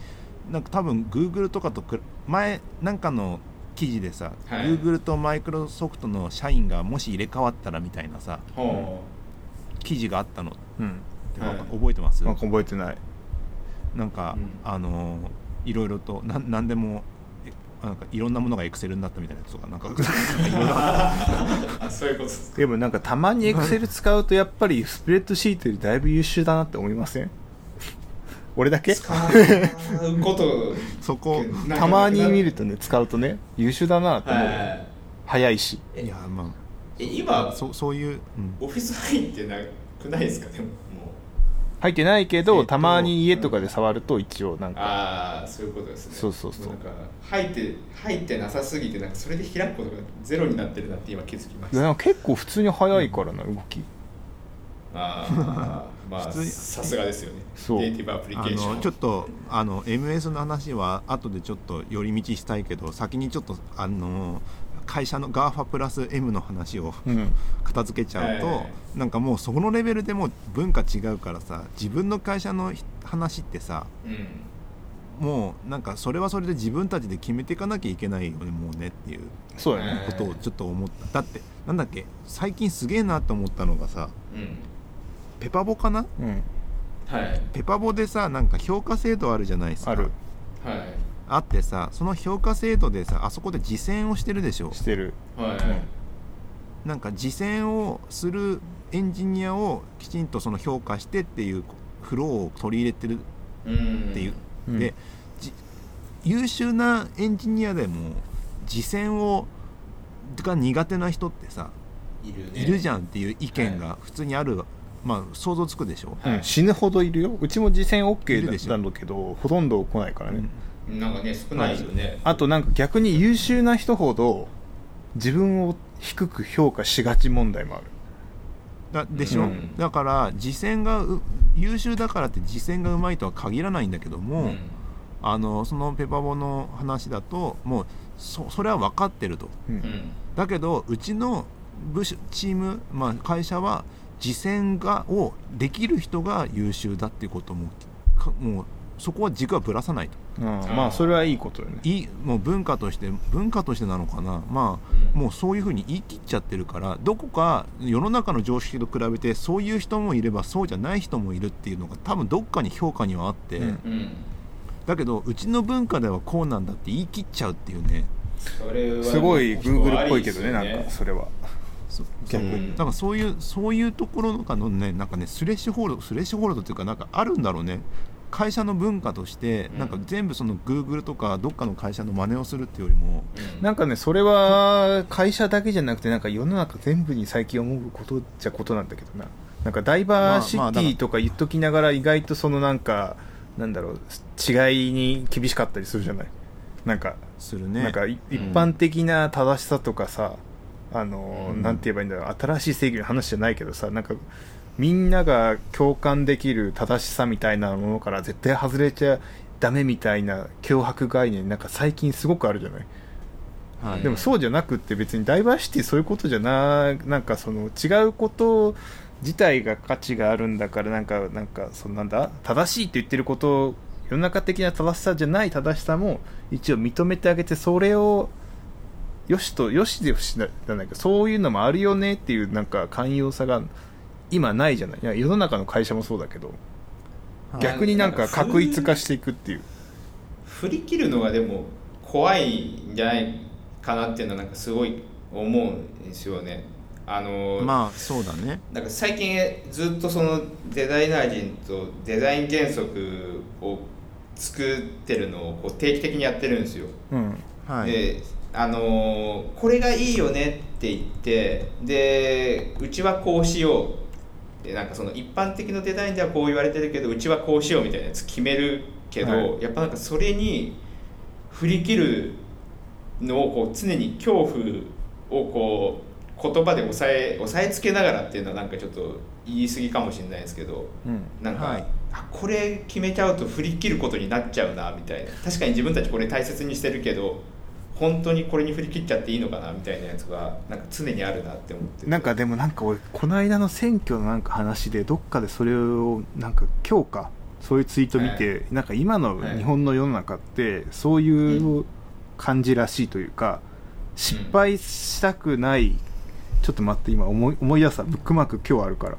なんか多分グーグルとかとく前なんかの記事でさ、はい。Google とマイクロソフトの社員がもし入れ替わったらみたいなさほ記事があったの。うん。はい覚えてます、なんか覚えてない。なんか、うん。あのいろいろとなんなんでもえなんかいろんなものがエクセルになったみたいなやつとかなんか (laughs) あそういうことですでもなんかたまにエクセル使うとやっぱりスプレッドシートよりだいぶ優秀だなって思いません？(laughs) 俺だけ？使うことそこ (laughs) たまに見るとね使うとね優秀だなって思う、はい。早いし。えいやまあえ今そそういう、うん。オフィス入ってなくないですか？でももう。入ってないけえったまに家とかで触ると一応なんか。ああそういうことですね。そうそうそう。なんか入って入ってなさすぎてなんかそれで開くことがゼロになってるなって今気づきました。結構普通に早いからな動き。ああまあ (laughs) 普通に。さすがですよね。そう。ネイティブアプリケあーション。のちょっとあの MS の話は後でちょっと寄り道したいけど先にちょっとあの会社の GAFA プラス M の話をうん。片付けちゃうと、はいなんかもうそのレベルでもう文化違うからさ自分の会社の話ってさうん。もうなんかそれはそれで自分たちで決めていかなきゃいけないよねもうねっていうそうだね。ことをちょっと思った。だってなんだっけ最近すげえなと思ったのがさうん。ペパボかな？うん。はい。ペパボでさなんか評価制度あるじゃないですか。ある。はいあってさその評価制度でさあそこで実践をしてるでしょ？してる。はい、なんか実践をするエンジニアをきちんとその評価してっていうフローを取り入れてるうんっていう、うん。でじ優秀なエンジニアでも実践をが苦手な人ってさいるね。いるじゃんっていう意見が普通にある、まあ想像つくでしょ、うん死ぬほどいるよ。うちも実践い OK るでしょなんだけどほとんど来ないからね、なんかね少ないよね。あとなんか逆に優秀な人ほど自分を低く評価しがち問題もある。だでしょ、うん。だから実践がう優秀だからって実践がうまいとは限らないんだけども、うん。あのそのペパボの話だともうそそれは分かってると。うん。うんだけどうちの部署チーム、まあ、会社は実践がをできる人が優秀だっていうこともかもうそこは軸はぶらさないとうん。まあそれはいいことよね。いいもう文化として文化としてなのかな。まあうん。もうそういうふうに言い切っちゃってるからどこか世の中の常識と比べてそういう人もいればそうじゃない人もいるっていうのが多分どっかに評価にはあって、うん。うん。だけどうちの文化ではこうなんだって言い切っちゃうっていうね。すごい Google っぽいけどねなんかそれは。そ逆に。うん。なんかそういうそういうところのかのねなんかねスレッシュホールドスレッシュホールドっていうかなんかあるんだろうね会社の文化としてうん。なんか全部その Google とかどっかの会社の真似をするっていうよりもうん。なんかねそれは会社だけじゃなくてなんか世の中全部に最近思うことじゃことなんだけどな。なんかダイバーシティとか言っときながら意外とそのなんかなんだろう違いに厳しかったりするじゃない？なんかするね。なんかい一般的な正しさとかさ、あのうん。なんて言えばいいんだろう。新しい正義の話じゃないけどさなんかみんなが共感できる正しさみたいなものから絶対外れちゃダメみたいな脅迫概念なんか最近すごくあるじゃない？はい。でもそうじゃなくって別にダイバーシティそういうことじゃななんかその違うこと自体が価値があるんだからなんかなんかそのなんだ？正しいって言ってること世の中的な正しさじゃない正しさも一応認めてあげてそれをよしとよしでよしななんだけ？どそういうのもあるよねっていうなんか寛容さが今ないじゃない。いや世の中の会社もそうだけどはい逆になんか確一化していくっていう。振り切るのがでも怖いんじゃないかなっていうのはなんかすごい思うんですよね。あのまあそうだね。なんか最近ずっとそのデザイナー人とデザイン原則を作ってるのをこう定期的にやってるんですよ。うん。はい。であのーこれがいいよねって言ってでうちはこうしよう。でなんかその一般的なデザインではこう言われてるけどうちはこうしようみたいなやつ決めるけど、はい。やっぱなんかそれに振り切るのをこう常に恐怖をこう言葉で抑え抑えつけながらっていうのはなんかちょっと言い過ぎかもしれないですけどうん。なんか、はい。あこれ決めちゃうと振り切ることになっちゃうなみたいな。確かに自分たちこれ大切にしてるけど本当にこれに振り切っちゃっていいのかなみたいなやつがなんか常にあるなって思ってなんかでもなんか俺この間の選挙のなんか話でどっかでそれをなんか今日かそういうツイート見て、はい。なんか今のはい日本の世の中ってそういう感じらしいというか、失敗したくない。ちょっと待って今思い思い出したブックマーク今日あるか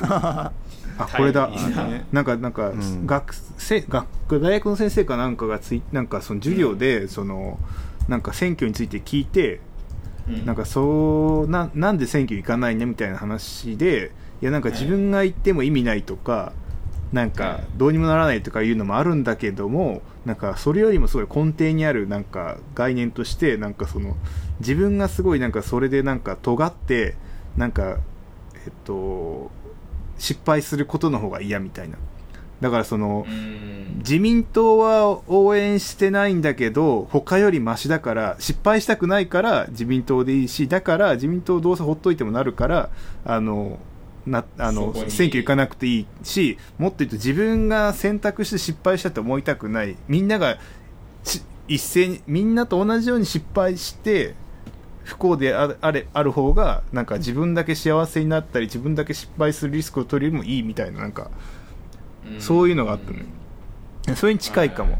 ら (laughs) あこれだ。ね (laughs) なんかなんか、うん。学生学大学の先生かなんかがついなんかその授業でそのなんか選挙について聞いてうん。なんかそうななんで選挙行かないねみたいな話でいやなんか自分が行っても意味ないとか、なんかどうにもならないとかいうのもあるんだけどもなんかそれよりもすごい根底にあるなんか概念としてなんかその自分がすごいなんかそれでなんか尖ってなんかえっと失敗することの方が嫌みたいな。だからその、うん。自民党は応援してないんだけど他よりマシだから失敗したくないから自民党でいいしだから自民党どうせほっといてもなるからあのなあの選挙行かなくていいしもっと言うと自分が選択して失敗したと思いたくない。みんながし一斉にみんなと同じように失敗して不幸でああれある方がなんか自分だけ幸せになったり自分だけ失敗するリスクを取るよりもいいみたいななんかそういうのがあったのよ。それに近いかも。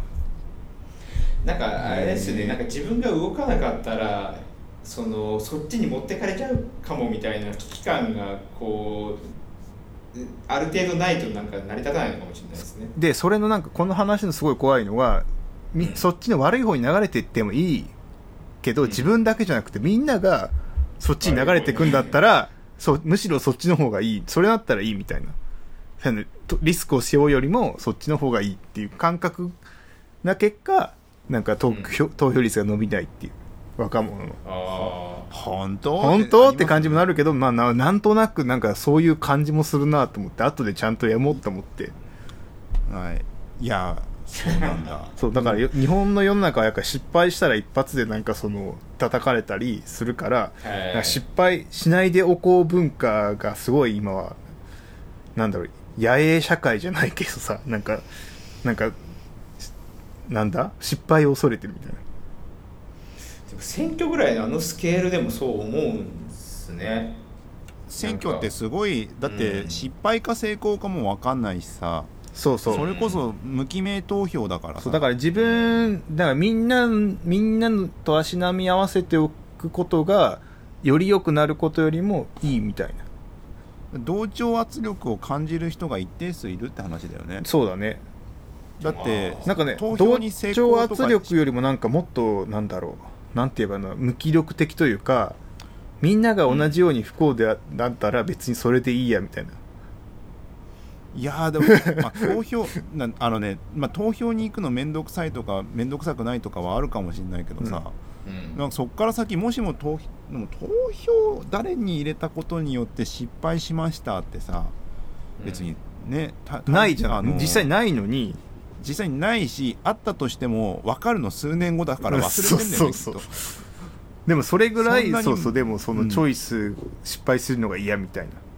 なんかあれですよね。なんか自分が動かなかったらそのそっちに持ってかれちゃうかもみたいな危機感がこうある程度ないとなんか成り立たないのかもしれないですね。でそれのなんかこの話のすごい怖いのは、みうんそっちの悪い方に流れていってもいいけど、うん。自分だけじゃなくてみんながそっちに流れていくんだったらそうむしろそっちの方がいい。それだったらいいみたいな。あのとリスクを背負うよりもそっちの方がいいっていう感覚な結果なんか投票,、投票率が伸びないっていう。若者の。あ本当？本当って感じもなるるけど、まあ、ななんとなくなんかそういう感じもするなと思って後でちゃんとやもうと思って。はい。いやそうなんだ。(laughs) そうだからよ日本の世の中はやっぱ失敗したら一発でなんかその叩かれたりするからか失敗しないでおこう文化がすごい今はなんだろう野営社会じゃないけどさなんかなんかなんだ？失敗を恐れてるみたいな。でも選挙ぐらいのあのスケールでもそう思うんですね。選挙ってすごいだってうん。失敗か成功かも分かんないしさ、そうそう。それこそ無記名投票だからさ。そうだから自分だからみんなみんなと足並み合わせておくことがより良くなることよりもいいみたいな。同調圧力を感じる人が一定数いるって話だよね。そうだね。だってなんかね投同調圧力よりもなんかもっとなんだろう。なんて言えばいいの？無気力的というかみんなが同じように不幸であだったら別にそれでいいやみたいな、いやーでも、まあ、投票なあのね、まあ、投票に行くの面倒くさいとか面倒くさくないとかはあるかもしれないけどさ、うん。なんかそこから先もしも投票でも投票誰に入れたことによって失敗しましたってさ別にね、たたないじゃん。実際ないのに。実際にないしあったとしても分かるの数年後だから忘れてんだよねそうそうきっと。でもそれぐらいそうそうでもそのうん。チョイス、失敗するのが嫌みたいな。うん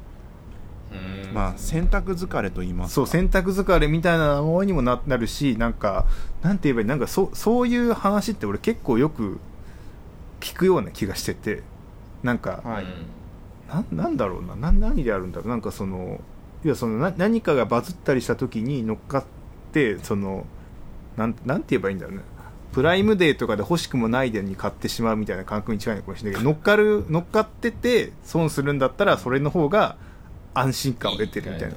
まあ選択疲れと言いますか。そう選択疲れみたいなものにもななるしなんかなんて言えばいいなんかそそういう話って俺結構よく聞くような気がしてて。なんか、はい。なんなんだろうな。な何であるんだろう。なんかそのいやそのな何かがバズったりした時に乗っかってそのなんなんて言えばいいんだろうね。プライムデーとかで欲しくもないでに買ってしまうみたいな感覚に近いのかもしれないけど乗っかる乗っかってて損するんだったらそれの方が安心感を得てるみたいな。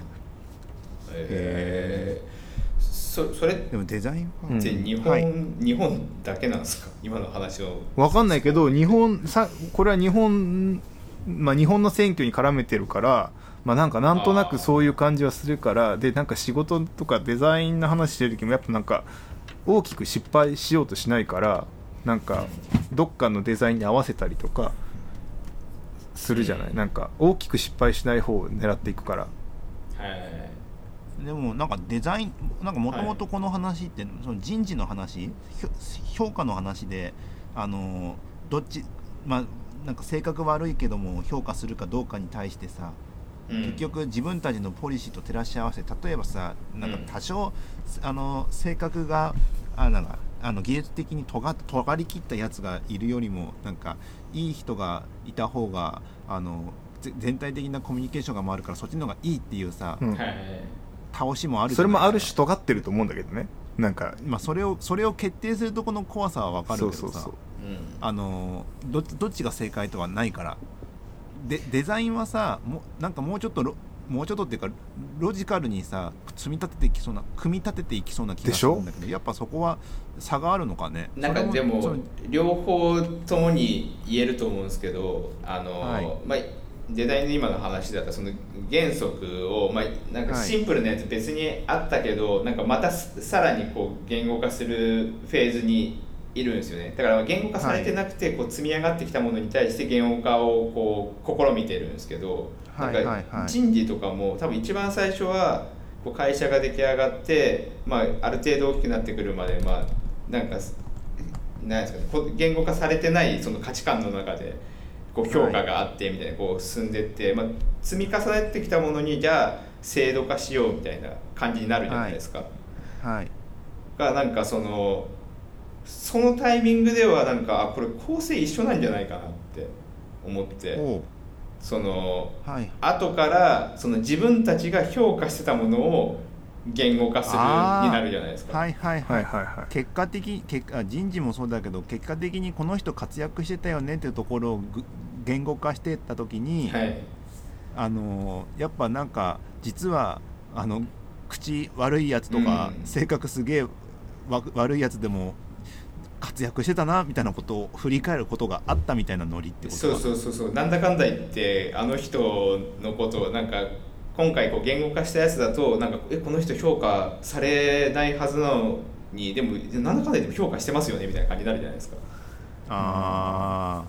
えー。そそれっでもデザイン？ファンうん。て日本、はい。日本だけなんですか？今の話を。わかんないけど日本さこれは日本まあ日本の選挙に絡めてるからまあなんかなんとなくそういう感じはするからでなんか仕事とかデザインの話してる時もやっぱなんか大きく失敗しようとしないからなんかどっかのデザインに合わせたりとかするじゃない、うん。なんか大きく失敗しない方を狙っていくから。はいでもなんかデザインなんかもともとこの話って、その人事の話評価の話であのどっちまあなんか性格悪いけども評価するかどうかに対してさ、うん。結局自分たちのポリシーと照らし合わせて例えばさなんかうん。多少、あの性格があなんかあの技術的に尖っ尖りきったやつがいるよりもなんかいい人がいた方があのぜ全体的なコミュニケーションが回るからそっちの方がいいっていうさ、うん。はい。倒しもあるじそれもある種尖ってると思うんだけどね。なんかまあ、それをそれを決定するとこの怖さは分かるけどさそうそうそう。うんあのどどっちが正解とはないから。でデザインはさもうなんかもうちょっとロもうちょっとっていうかロジカルにさ積み立てていきそうな組み立てていきそうな気がするんだけどやっぱそこは差があるのかね？なんかでそれそもの両方ともに言えると思うんですけどあの、はい。まあ、デザインの今の話だったらその原則を、まあ、なんかシンプルなやつ別にあったけど、なんかまたすさらにこう言語化するフェーズにいるんですよね。だから言語化されてなくてこう積み上がってきたものに対して言語化をこう試みてるんですけど、はいなんはいはい。か人事とかも多分一番最初はこう会社が出来上がって、まあ、ある程度大きくなってくるまで、まあ、なんかなんですかねこ言語化されてないその価値観の中でこう評価があってみたいなこう進んでって、まあ、積み重ねてきたものにじゃあ制度化しようみたいな感じになるじゃないですか。はい。がなんかそのそのタイミングではなんかあこれ構成一緒なんじゃないかなって思ってそのはい。後からその自分たちが評価してたものを言語化するになるじゃないですか。はいはいははいいはいはい。結果的結果人事もそうだけど結果的にこの人活躍してたよねっていうところをぐ言語化していった時に、はい。あのやっぱなんか実はあの口悪いやつとか、うん。性格すげえわ悪いやつでも活躍してたなみたいなことを振り返ることがあったみたいなノリってことそうそうそうそう。なんだかんだ言ってあの人のことをなんか今回こう言語化したやつだとなんかえこの人評価されないはずなのにでもなんだかんだ言っても評価してますよねみたいな感じになるじゃないですか。あ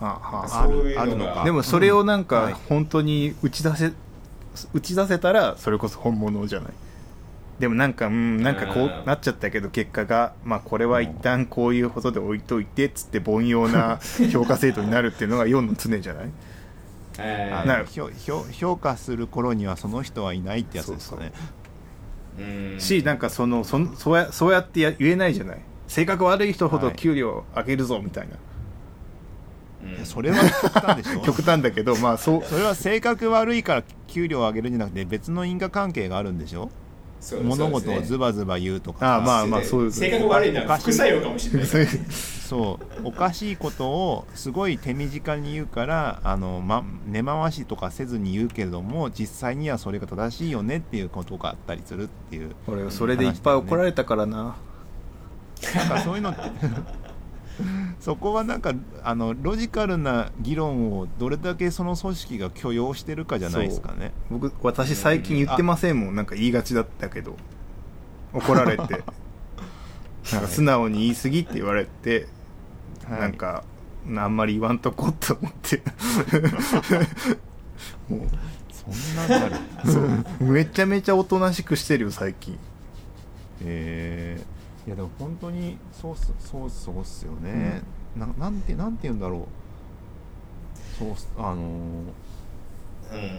あはあそういうのが。あるのか。でもそれをなんはい。か本当に打ち出せ打ち出せたらそれこそ本物じゃないでもなんかうんなんかこうなっちゃったけど結果がまあこれは一旦こういうことで置いといてっつって凡庸な (laughs) 評価制度になるっていうのが世の常じゃない？あなる評評評価する頃にはその人はいないってやつですかね。うん。しなんかそのそんそうやそうやってや言えないじゃない？性格悪い人ほど給料上げるぞみたいな、うん。いやそれは極端でしょ。(laughs) 極端だけどまあそう。それは性格悪いから給料を上げるんじゃなくて別の因果関係があるんでしょ？物事をズバズバ言うとか。まあまあそういう性格悪いのは副作用かもしれない。(laughs) そう。おかしいことをすごい手短に言うからあの、ま、根回しとかせずに言うけれども実際にはそれが正しいよねっていうことがあったりするっていう。俺それでいっぱい怒られたからな、なんかそういうのって (laughs) そこはなんかあのロジカルな議論をどれだけその組織が許容してるかじゃないですかね。僕私最近言ってませんもん。なんか言いがちだったけど。怒られて。(laughs) なんか素直に言い過ぎって言われて、はい。なんかあんまり言わんとこうと思って。(laughs) もう。そんなのあるめちゃめちゃおとなしくしてるよ最近。えー、いやでも本当にそうっすそうそうっすよね、ななんてなんて言うんだろう。そうっすあのーうん。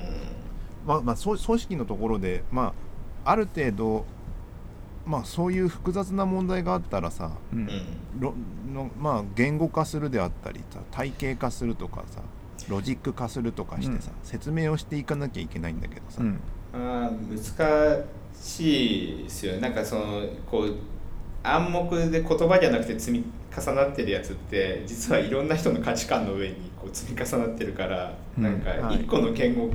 まあまあそう組織のところでまあある程度まあそういう複雑な問題があったらさうん。のまあ言語化するであったりさ体系化するとかさロジック化するとかしてさ、説明をしていかなきゃいけないんだけどさ、うん。あー難しいですよね。なんかそのこう暗黙で言葉じゃなくて積み重なってるやつって実はいろんな人の価値観の上にこう積み重なってるから、うん。なんかはい。一個の言語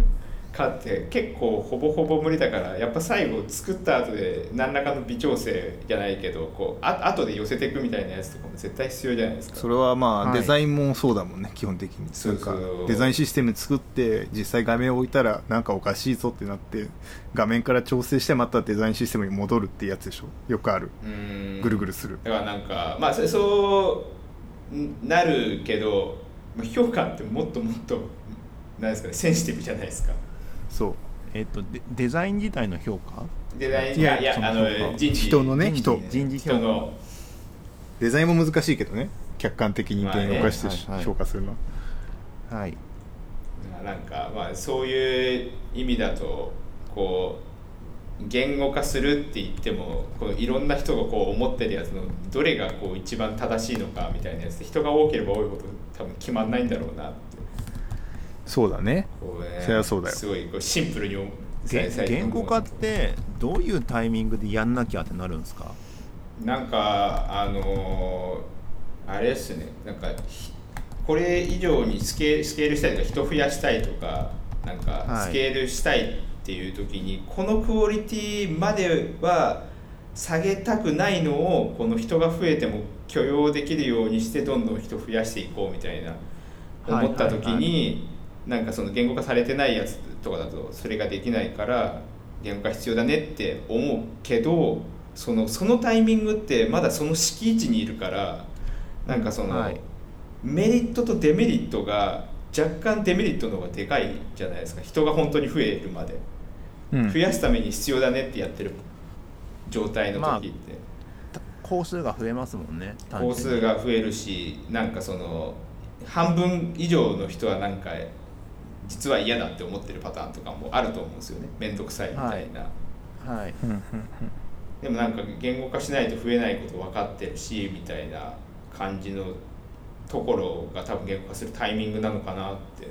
化って結構ほぼほぼ無理だからやっぱ最後作った後で何らかの微調整じゃないけどこうあ後で寄せていくみたいなやつとかも絶対必要じゃないですか。それはまあ、はい。デザインもそうだもんね基本的に。そうかデザインシステム作って実際画面を置いたらなんかおかしいぞってなって画面から調整してまたデザインシステムに戻るってやつでしょ。よくある。うん。ぐるぐるする。だからなんかまあそそうなるけどまあ評価ってもっともっとなんですかねセンシティブじゃないですかそう。えっとデデザイン自体の評価？デザインいやいやあの人事。人のね人人。人事評価。人の。デザインも難しいけどね。客観的に言語化して評価するの。ははい。なんかまあそういう意味だとこ言語化するって言ってもこのいろんな人がこう思ってるやつのどれがこう一番正しいのかみたいなやつで人が多ければ多いほど多分決まんないんだろうなってそうだね。こうねそりゃそうだよ。すごいこうシンプルに言言語化ってどういうタイミングでやんなきゃってなるんですか？なんかあのーあれですね。なんかひこれ以上にスケスケールしたいとか人増やしたいとかなんかはいスケールしたいっていう時に、このクオリティまでは下げたくないのをこの人が増えても許容できるようにしてどんどん人増やしていこうみたいな思った時に、はいなんかその言語化されてないやつとかだとそれができないから言語化必要だねって思うけどそのそのタイミングってまだその敷地にいるからなんかその、はい。メリットとデメリットが若干デメリットの方がでかいじゃないですか。人が本当に増えるまで、うん。増やすために必要だねってやってる状態の時って、工数が増えますもんね工に。数が増えるしなんかその半分以上の人はなんか実は嫌だって思ってるパターンとかもあると思うんですよね。面倒くさいみたいな、はい。うんうんでもなんか言語化しないと増えないこと分かってるしみたいな感じのところが多分言語化するタイミングなのかなって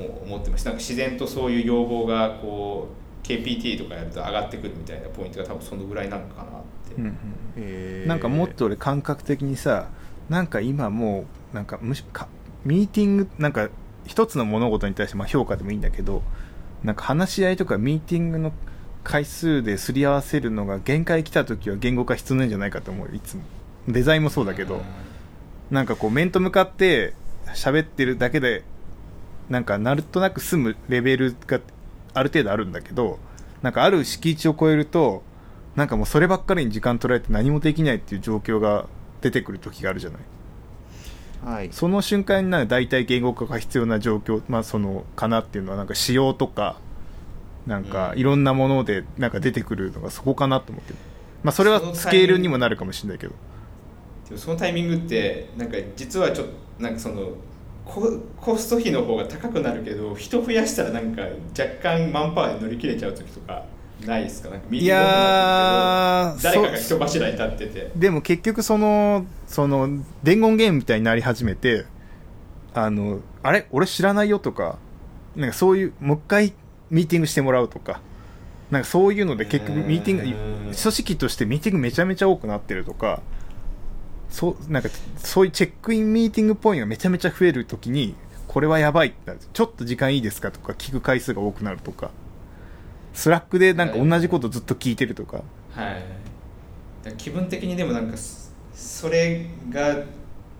も思ってましたなんか自然とそういう要望がこう KPT とかやると上がってくるみたいなポイントが多分そのぐらいなのかなって、うんうん。へー。なんかもっと俺感覚的にさなんか今もうなんかむしかミーティングなんか一つの物事に対してまあ評価でもいいんだけどなんか話し合いとかミーティングの回数ですり合わせるのが限界来た時は言語化必要なんじゃないかと思う。よいつも。デザインもそうだけどなんかこう面と向かって喋ってるだけでなんかなんとなく済むレベルがある程度あるんだけどなんかある敷地を超えるとなんかもうそればっかりに時間取られて何もできないっていう状況が出てくる時があるじゃないはい。その瞬間にな大体言語化が必要な状況、まあ、そのかなっていうのはなんか仕様とかなんかうん。いろんなものでなんか出てくるのがそこかなと思ってる、まあ、それはスケールにもなるかもしれないけど。でもそのタイミングってなんか実はちょっとなんかそのココスト費の方が高くなるけど人増やしたらなんか若干マンパワーで乗り切れちゃう時とかないですか？なんかミーティング多くなってるけど誰かが人柱に立ってて。でも結局そのその伝言ゲームみたいになり始めてあのあれ？俺知らないよとかなんかそういうもう一回ミーティングしてもらうとかなんかそういうので結局ミーティングうん組織としてミーティングめちゃめちゃ多くなってるとかそうなんかそういうチェックインミーティングポイントがめちゃめちゃ増えるときにこれはやばいちょっと時間いいですかとか聞く回数が多くなるとか Slackでなんか同じことずっと聞いてるとか。はい。気分的にでもなんかそそれが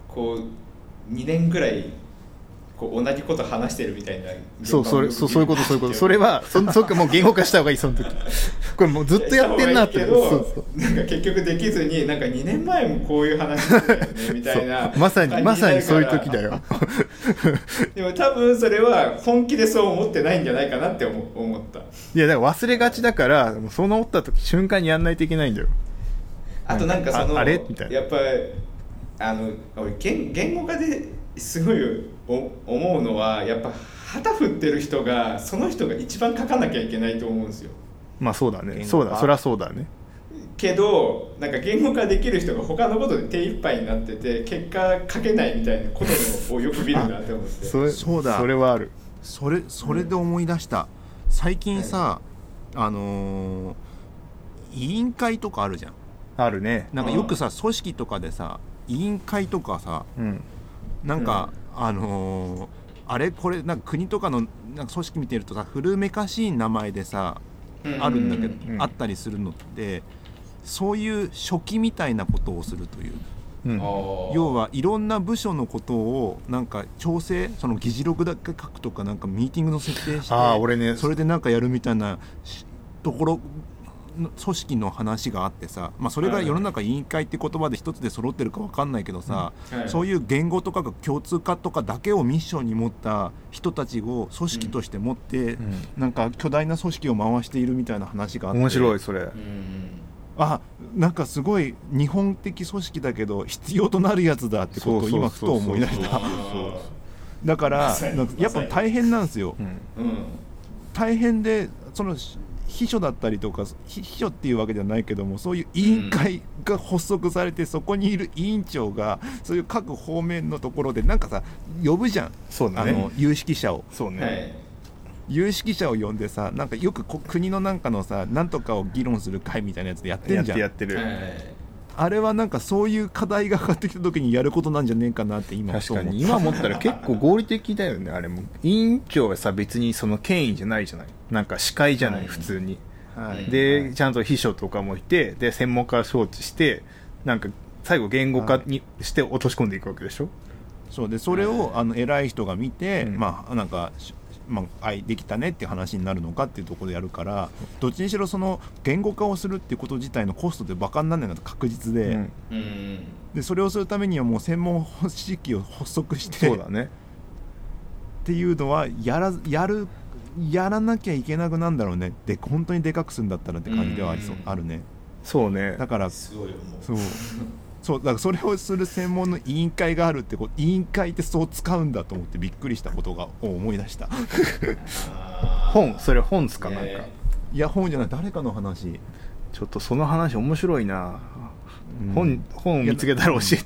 こう2年ぐらいこう同じこと話してるみたいなそうそれそうそういうことそういうこと。それはそそっかもう言語化した方がいいその時。(laughs) これもうずっとやってんなって。なんか結局できずになんか2年前もこういう話してたよねみたいなまさにまさにそういう時だよ。よ (laughs) でも多分それは本気でそう思ってないんじゃないかなって思思った。いやだから忘れがちだからそう思った時瞬間にやんないといけないんだよ。あとなんかそのああれ？みたいな。やっぱりあの俺言言語化ですごいお思うのはやっぱ旗振ってる人がその人が一番書かなきゃいけないと思うんですよ。まあそうだね。そうだ。そりゃそうだね。けどなんか言語化できる人が他のことで手一杯になってて結果書けないみたいなことをよく見るなって思って。それそうだ。それはある。それそれで思い出した、最近さ、あのー委員会とかあるじゃん。あるね。なんかよくさ組織とかでさ委員会とかさうんなんか、あのーあれこれなんか国とかのなんか組織見てるとさ古めかしい名前でさうん。あるんだけど、うん。あったりするのってそういう初期みたいなことをするという。うん。要要はいろんな部署のことをなんか調整その議事録だけ書くとかなんかミーティングの設定してああ俺ねそれでなんかやるみたいなしところの組織の話があってさ、まあ、それが世の中委員会って言葉で一つで揃ってるか分かんないけどさ、はい。そういう言語とかが共通化とかだけをミッションに持った人たちを組織として持って、うん。なんか巨大な組織を回しているみたいな話があって。面白いそれ。うんあなんかすごい日本的組織だけど必要となるやつだってことを今ふと思い出した。だからやっぱ大変なんですよ。うん。うん。大変でその秘書だったりとか秘秘書っていうわけではないけどもそういう委員会が発足されて、そこにいる委員長がそういう各方面のところでなんかさ呼ぶじゃん、そうだね。あの有識者を。そうね、はい。有識者を呼んでさなんかよくこ国のなんかのさなんとかを議論する会みたいなやつでやってやっんじゃん。てやってる、はいあれはなんかそういう課題が上がってきた時にやることなんじゃねえかなって今確かに。今思ったら結構合理的だよねあれも。委員長はさ別にその権威じゃないじゃない。なんか司会じゃない、はい。普通に。はい。でちゃんと秘書とかもいてで専門家を招致してなんか最後言語化にして落とし込んでいくわけでしょ、そう。でそれをあの偉い人が見て、うん。まあなんか、しまあ、愛できたねっていう話になるのかっていうところでやるからどっちにしろその言語化をするっていうこと自体のコストってバカにならないのが確実で,、うん。うん。でそれをするためにはもう専門組織を発足してっそうだね。ていうのはやらやるやらなきゃいけなくなんだろうね。で本当にでかくするんだったらって感じではありそう、うん。あるね。そうね。だからすごいう。そうそうだからそれをする専門の委員会があるってこう委員会ってそう使うんだと思ってびっくりしたことがを思い出した。(laughs) 本それ本っすか、ね。なんか。いや本じゃない誰かの話、ちょっとその話面白いな、うん。本本を見つけたら教えて。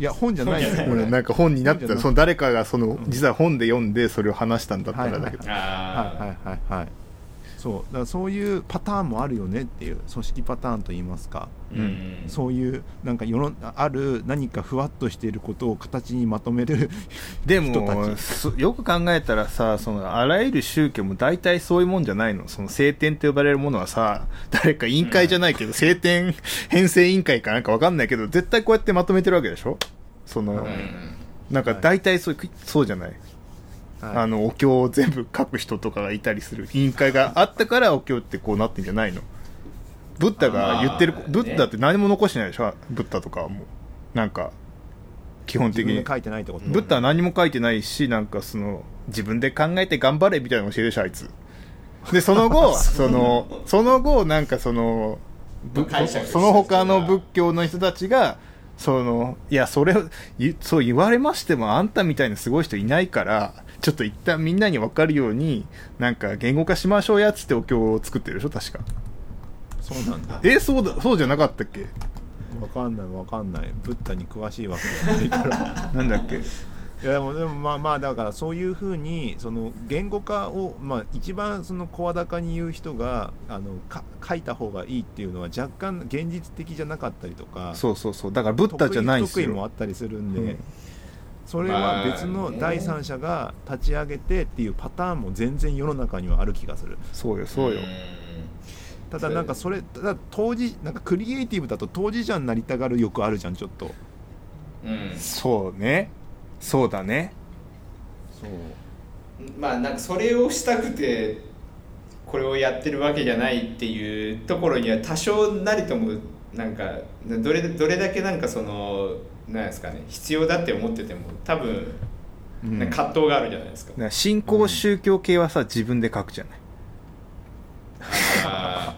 いや本じゃない。ですよこれ俺なんか本になったその誰かがその実は本で読んでそれを話したんだったらだけど、はいはいはいはいそうだからそういうパターンもあるよねっていう組織パターンといいますか、うん。そういうなんか世のある何かふわっとしていることを形にまとめるで人たもよく考えたらさそのあらゆる宗教も大体そういうもんじゃないの。その聖典と呼ばれるものはさ誰か委員会じゃないけど、聖典編成委員会かなんかわかんないけど絶対こうやってまとめてるわけでしょ？その、うん。なんか大体そうそうじゃない、はい。あのお経を全部書く人とかがいたりする委員会があったからお経ってこうなってんじゃないの？ブッダが言ってるあーブッダって何も残してないでしょ？ブッダとかはもう。なんか基本的に。自分で書いてないってことブッダは何も書いてないしなんかその自分で考えて頑張れみたいなの教えるでしょあいつ。でその後 (laughs) そのその後なんかそのその他の仏教の人たちがそのいやそれそう言われましてもあんたみたいなすごい人いないからちょっと一旦みんなに分かるようになんか言語化しましょうやっつってお経を作ってるでしょ確か。そうなんだ。えそうだそうじゃなかったっけ？わかんないわかんない。ブッダに詳しいわけじゃないから。(laughs) なんだっけ？いやでもでもまあまあだからそういうふうにその言語化をまあ一番その声高に言う人があのか書いた方がいいっていうのは若干現実的じゃなかったりとかそうそうそう。だからブッダじゃないんです得意不得意もあよったりするんで、うんそれは別の第三者が立ち上げてっていうパターンも全然世の中にはある気がする。そうよそうよ、ただなんかそれただ当時なんかクリエイティブだと当事者になりたがる欲あるじゃんちょっと。うん。そうね。そうだね。そう。まあなんかそれをしたくてこれをやってるわけじゃないっていうところには多少なりともなんかどれどれだけなんかそのなんですかね必要だって思ってても多分うん。葛藤があるじゃないですか。だ。から新興宗教系はさ自分で書くじゃない。あ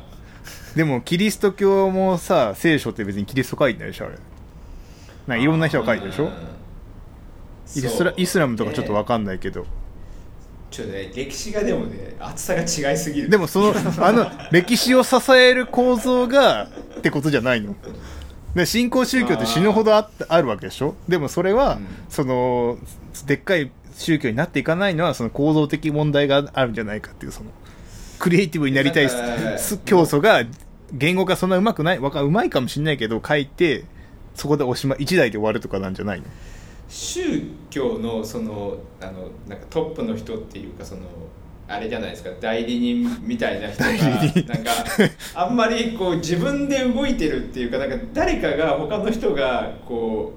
でもキリスト教もさ聖書って別にキリスト書いてないでしょあれ。ないろんな人が書いてるでしょ。うんイスライスラムとかちょっと分かかんないけど、ちょっとね歴史がでもね厚さが違いすぎる。でもそのあの歴史を支える構造がってことじゃないので新興宗教って死ぬほどああるわけでしょ？でもそれは、うん。そのでっかい宗教になっていかないのはその構造的問題があるんじゃないかっていうそのクリエイティブになりたい教祖が言語がそんなうまくないわかうまいかもしれないけど書いてそこでおしまい一台で終わるとかなんじゃないの？宗教のそのあのなんかトップの人っていうかそのあれじゃないですか代理人みたいな人がなんかあんまりこう自分で動いてるっていうかなんか誰かが他の人がこ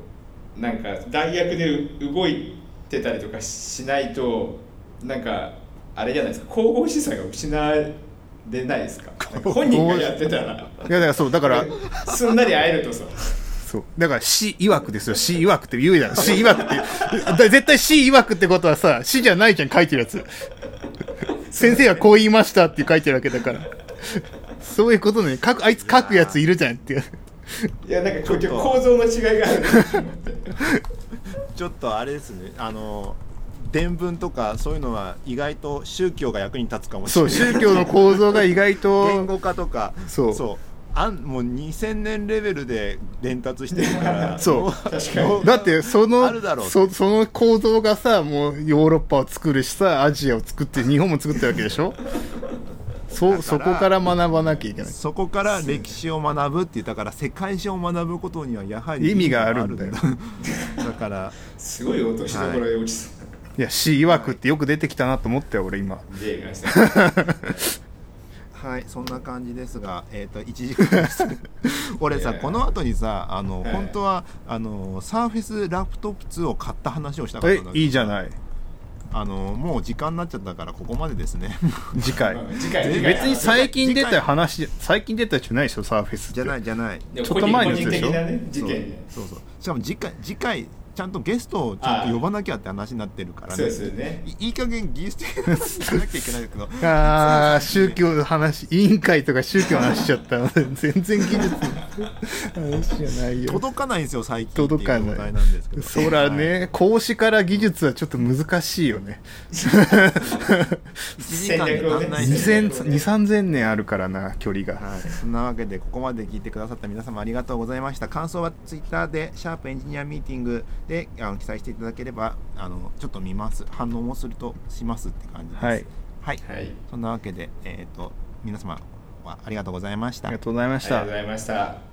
うなんか代役で動いてたりとかしないとなんかあれじゃないですか神々しさが失われないですか？本人がやってたら。いやだからそうだから (laughs) すんなり会えるとさ。そう。だから死曰くですよ。死曰くって言うじゃん。死曰くってだ絶対死曰くってことはさ死じゃないじゃん書いてるやつ先生はこう言いましたって書いてるわけだから。そういうことね。書くあいつ書くやついるじゃんっていう。いやなんかこう構造の違いがある。(laughs) ちょっとあれですね。あの伝聞とかそういうのは意外と宗教が役に立つかもしそうれない。宗教の構造が意外 (laughs) 言と語化とか。そうあんもう2000年レベルで伝達してるから。(laughs) そう。だってそのあるだろう。そその構造がさもうヨーロッパを作るしさアジアを作って日本も作ってるわけでしょ？(laughs) そそこから学ばなきゃいけない。そこから歴史を学ぶって言ったから世界史を学ぶことにはやはり意味があるんだよ。(laughs) だからすごい落としどころで落ちい。や死曰くってよく出てきたなと思ったよ俺今はいそんな感じですがえっ、と1時間です。(laughs) 俺さこの後にさあの、はい本当はあのサーフェスラップトップ2を買った話をしたかったえんだけどいいじゃない。あのもう時間になっちゃったからここまでですね。(laughs) 次回。次回。次回。別に最近出た話最近出たやつじゃないでしょサーフェスって。じゃないじゃない。ちょっと前のやつ個でしょ。ね事件で。そうそう。しかも次回次回ちゃんとゲストをちゃんと呼ばなきゃって話になってるからそうねですよね。いいい加減技術的な話しなきゃいけないけど。(laughs) ああ宗教の話委員会とか宗教の話しちゃった (laughs) 全然技術の話じゃないよ。届かないんですよ最近届かない。そらね、講師から技術はちょっと難しいよね。(laughs) 1時間で足んないんで戦略をね2 3 0 0年あるからな距離が、はい、そんなわけでここまで聞いてくださった皆様ありがとうございました。感想はツイッターで「シャープエンジニアミーティングで」あの記載していただければあのちょっと見ます。反応もするとしますって感じです。はい、はい。はい。そんなわけで、えー、と皆様はありがとうございました。ありがとうございました。ありがとうございました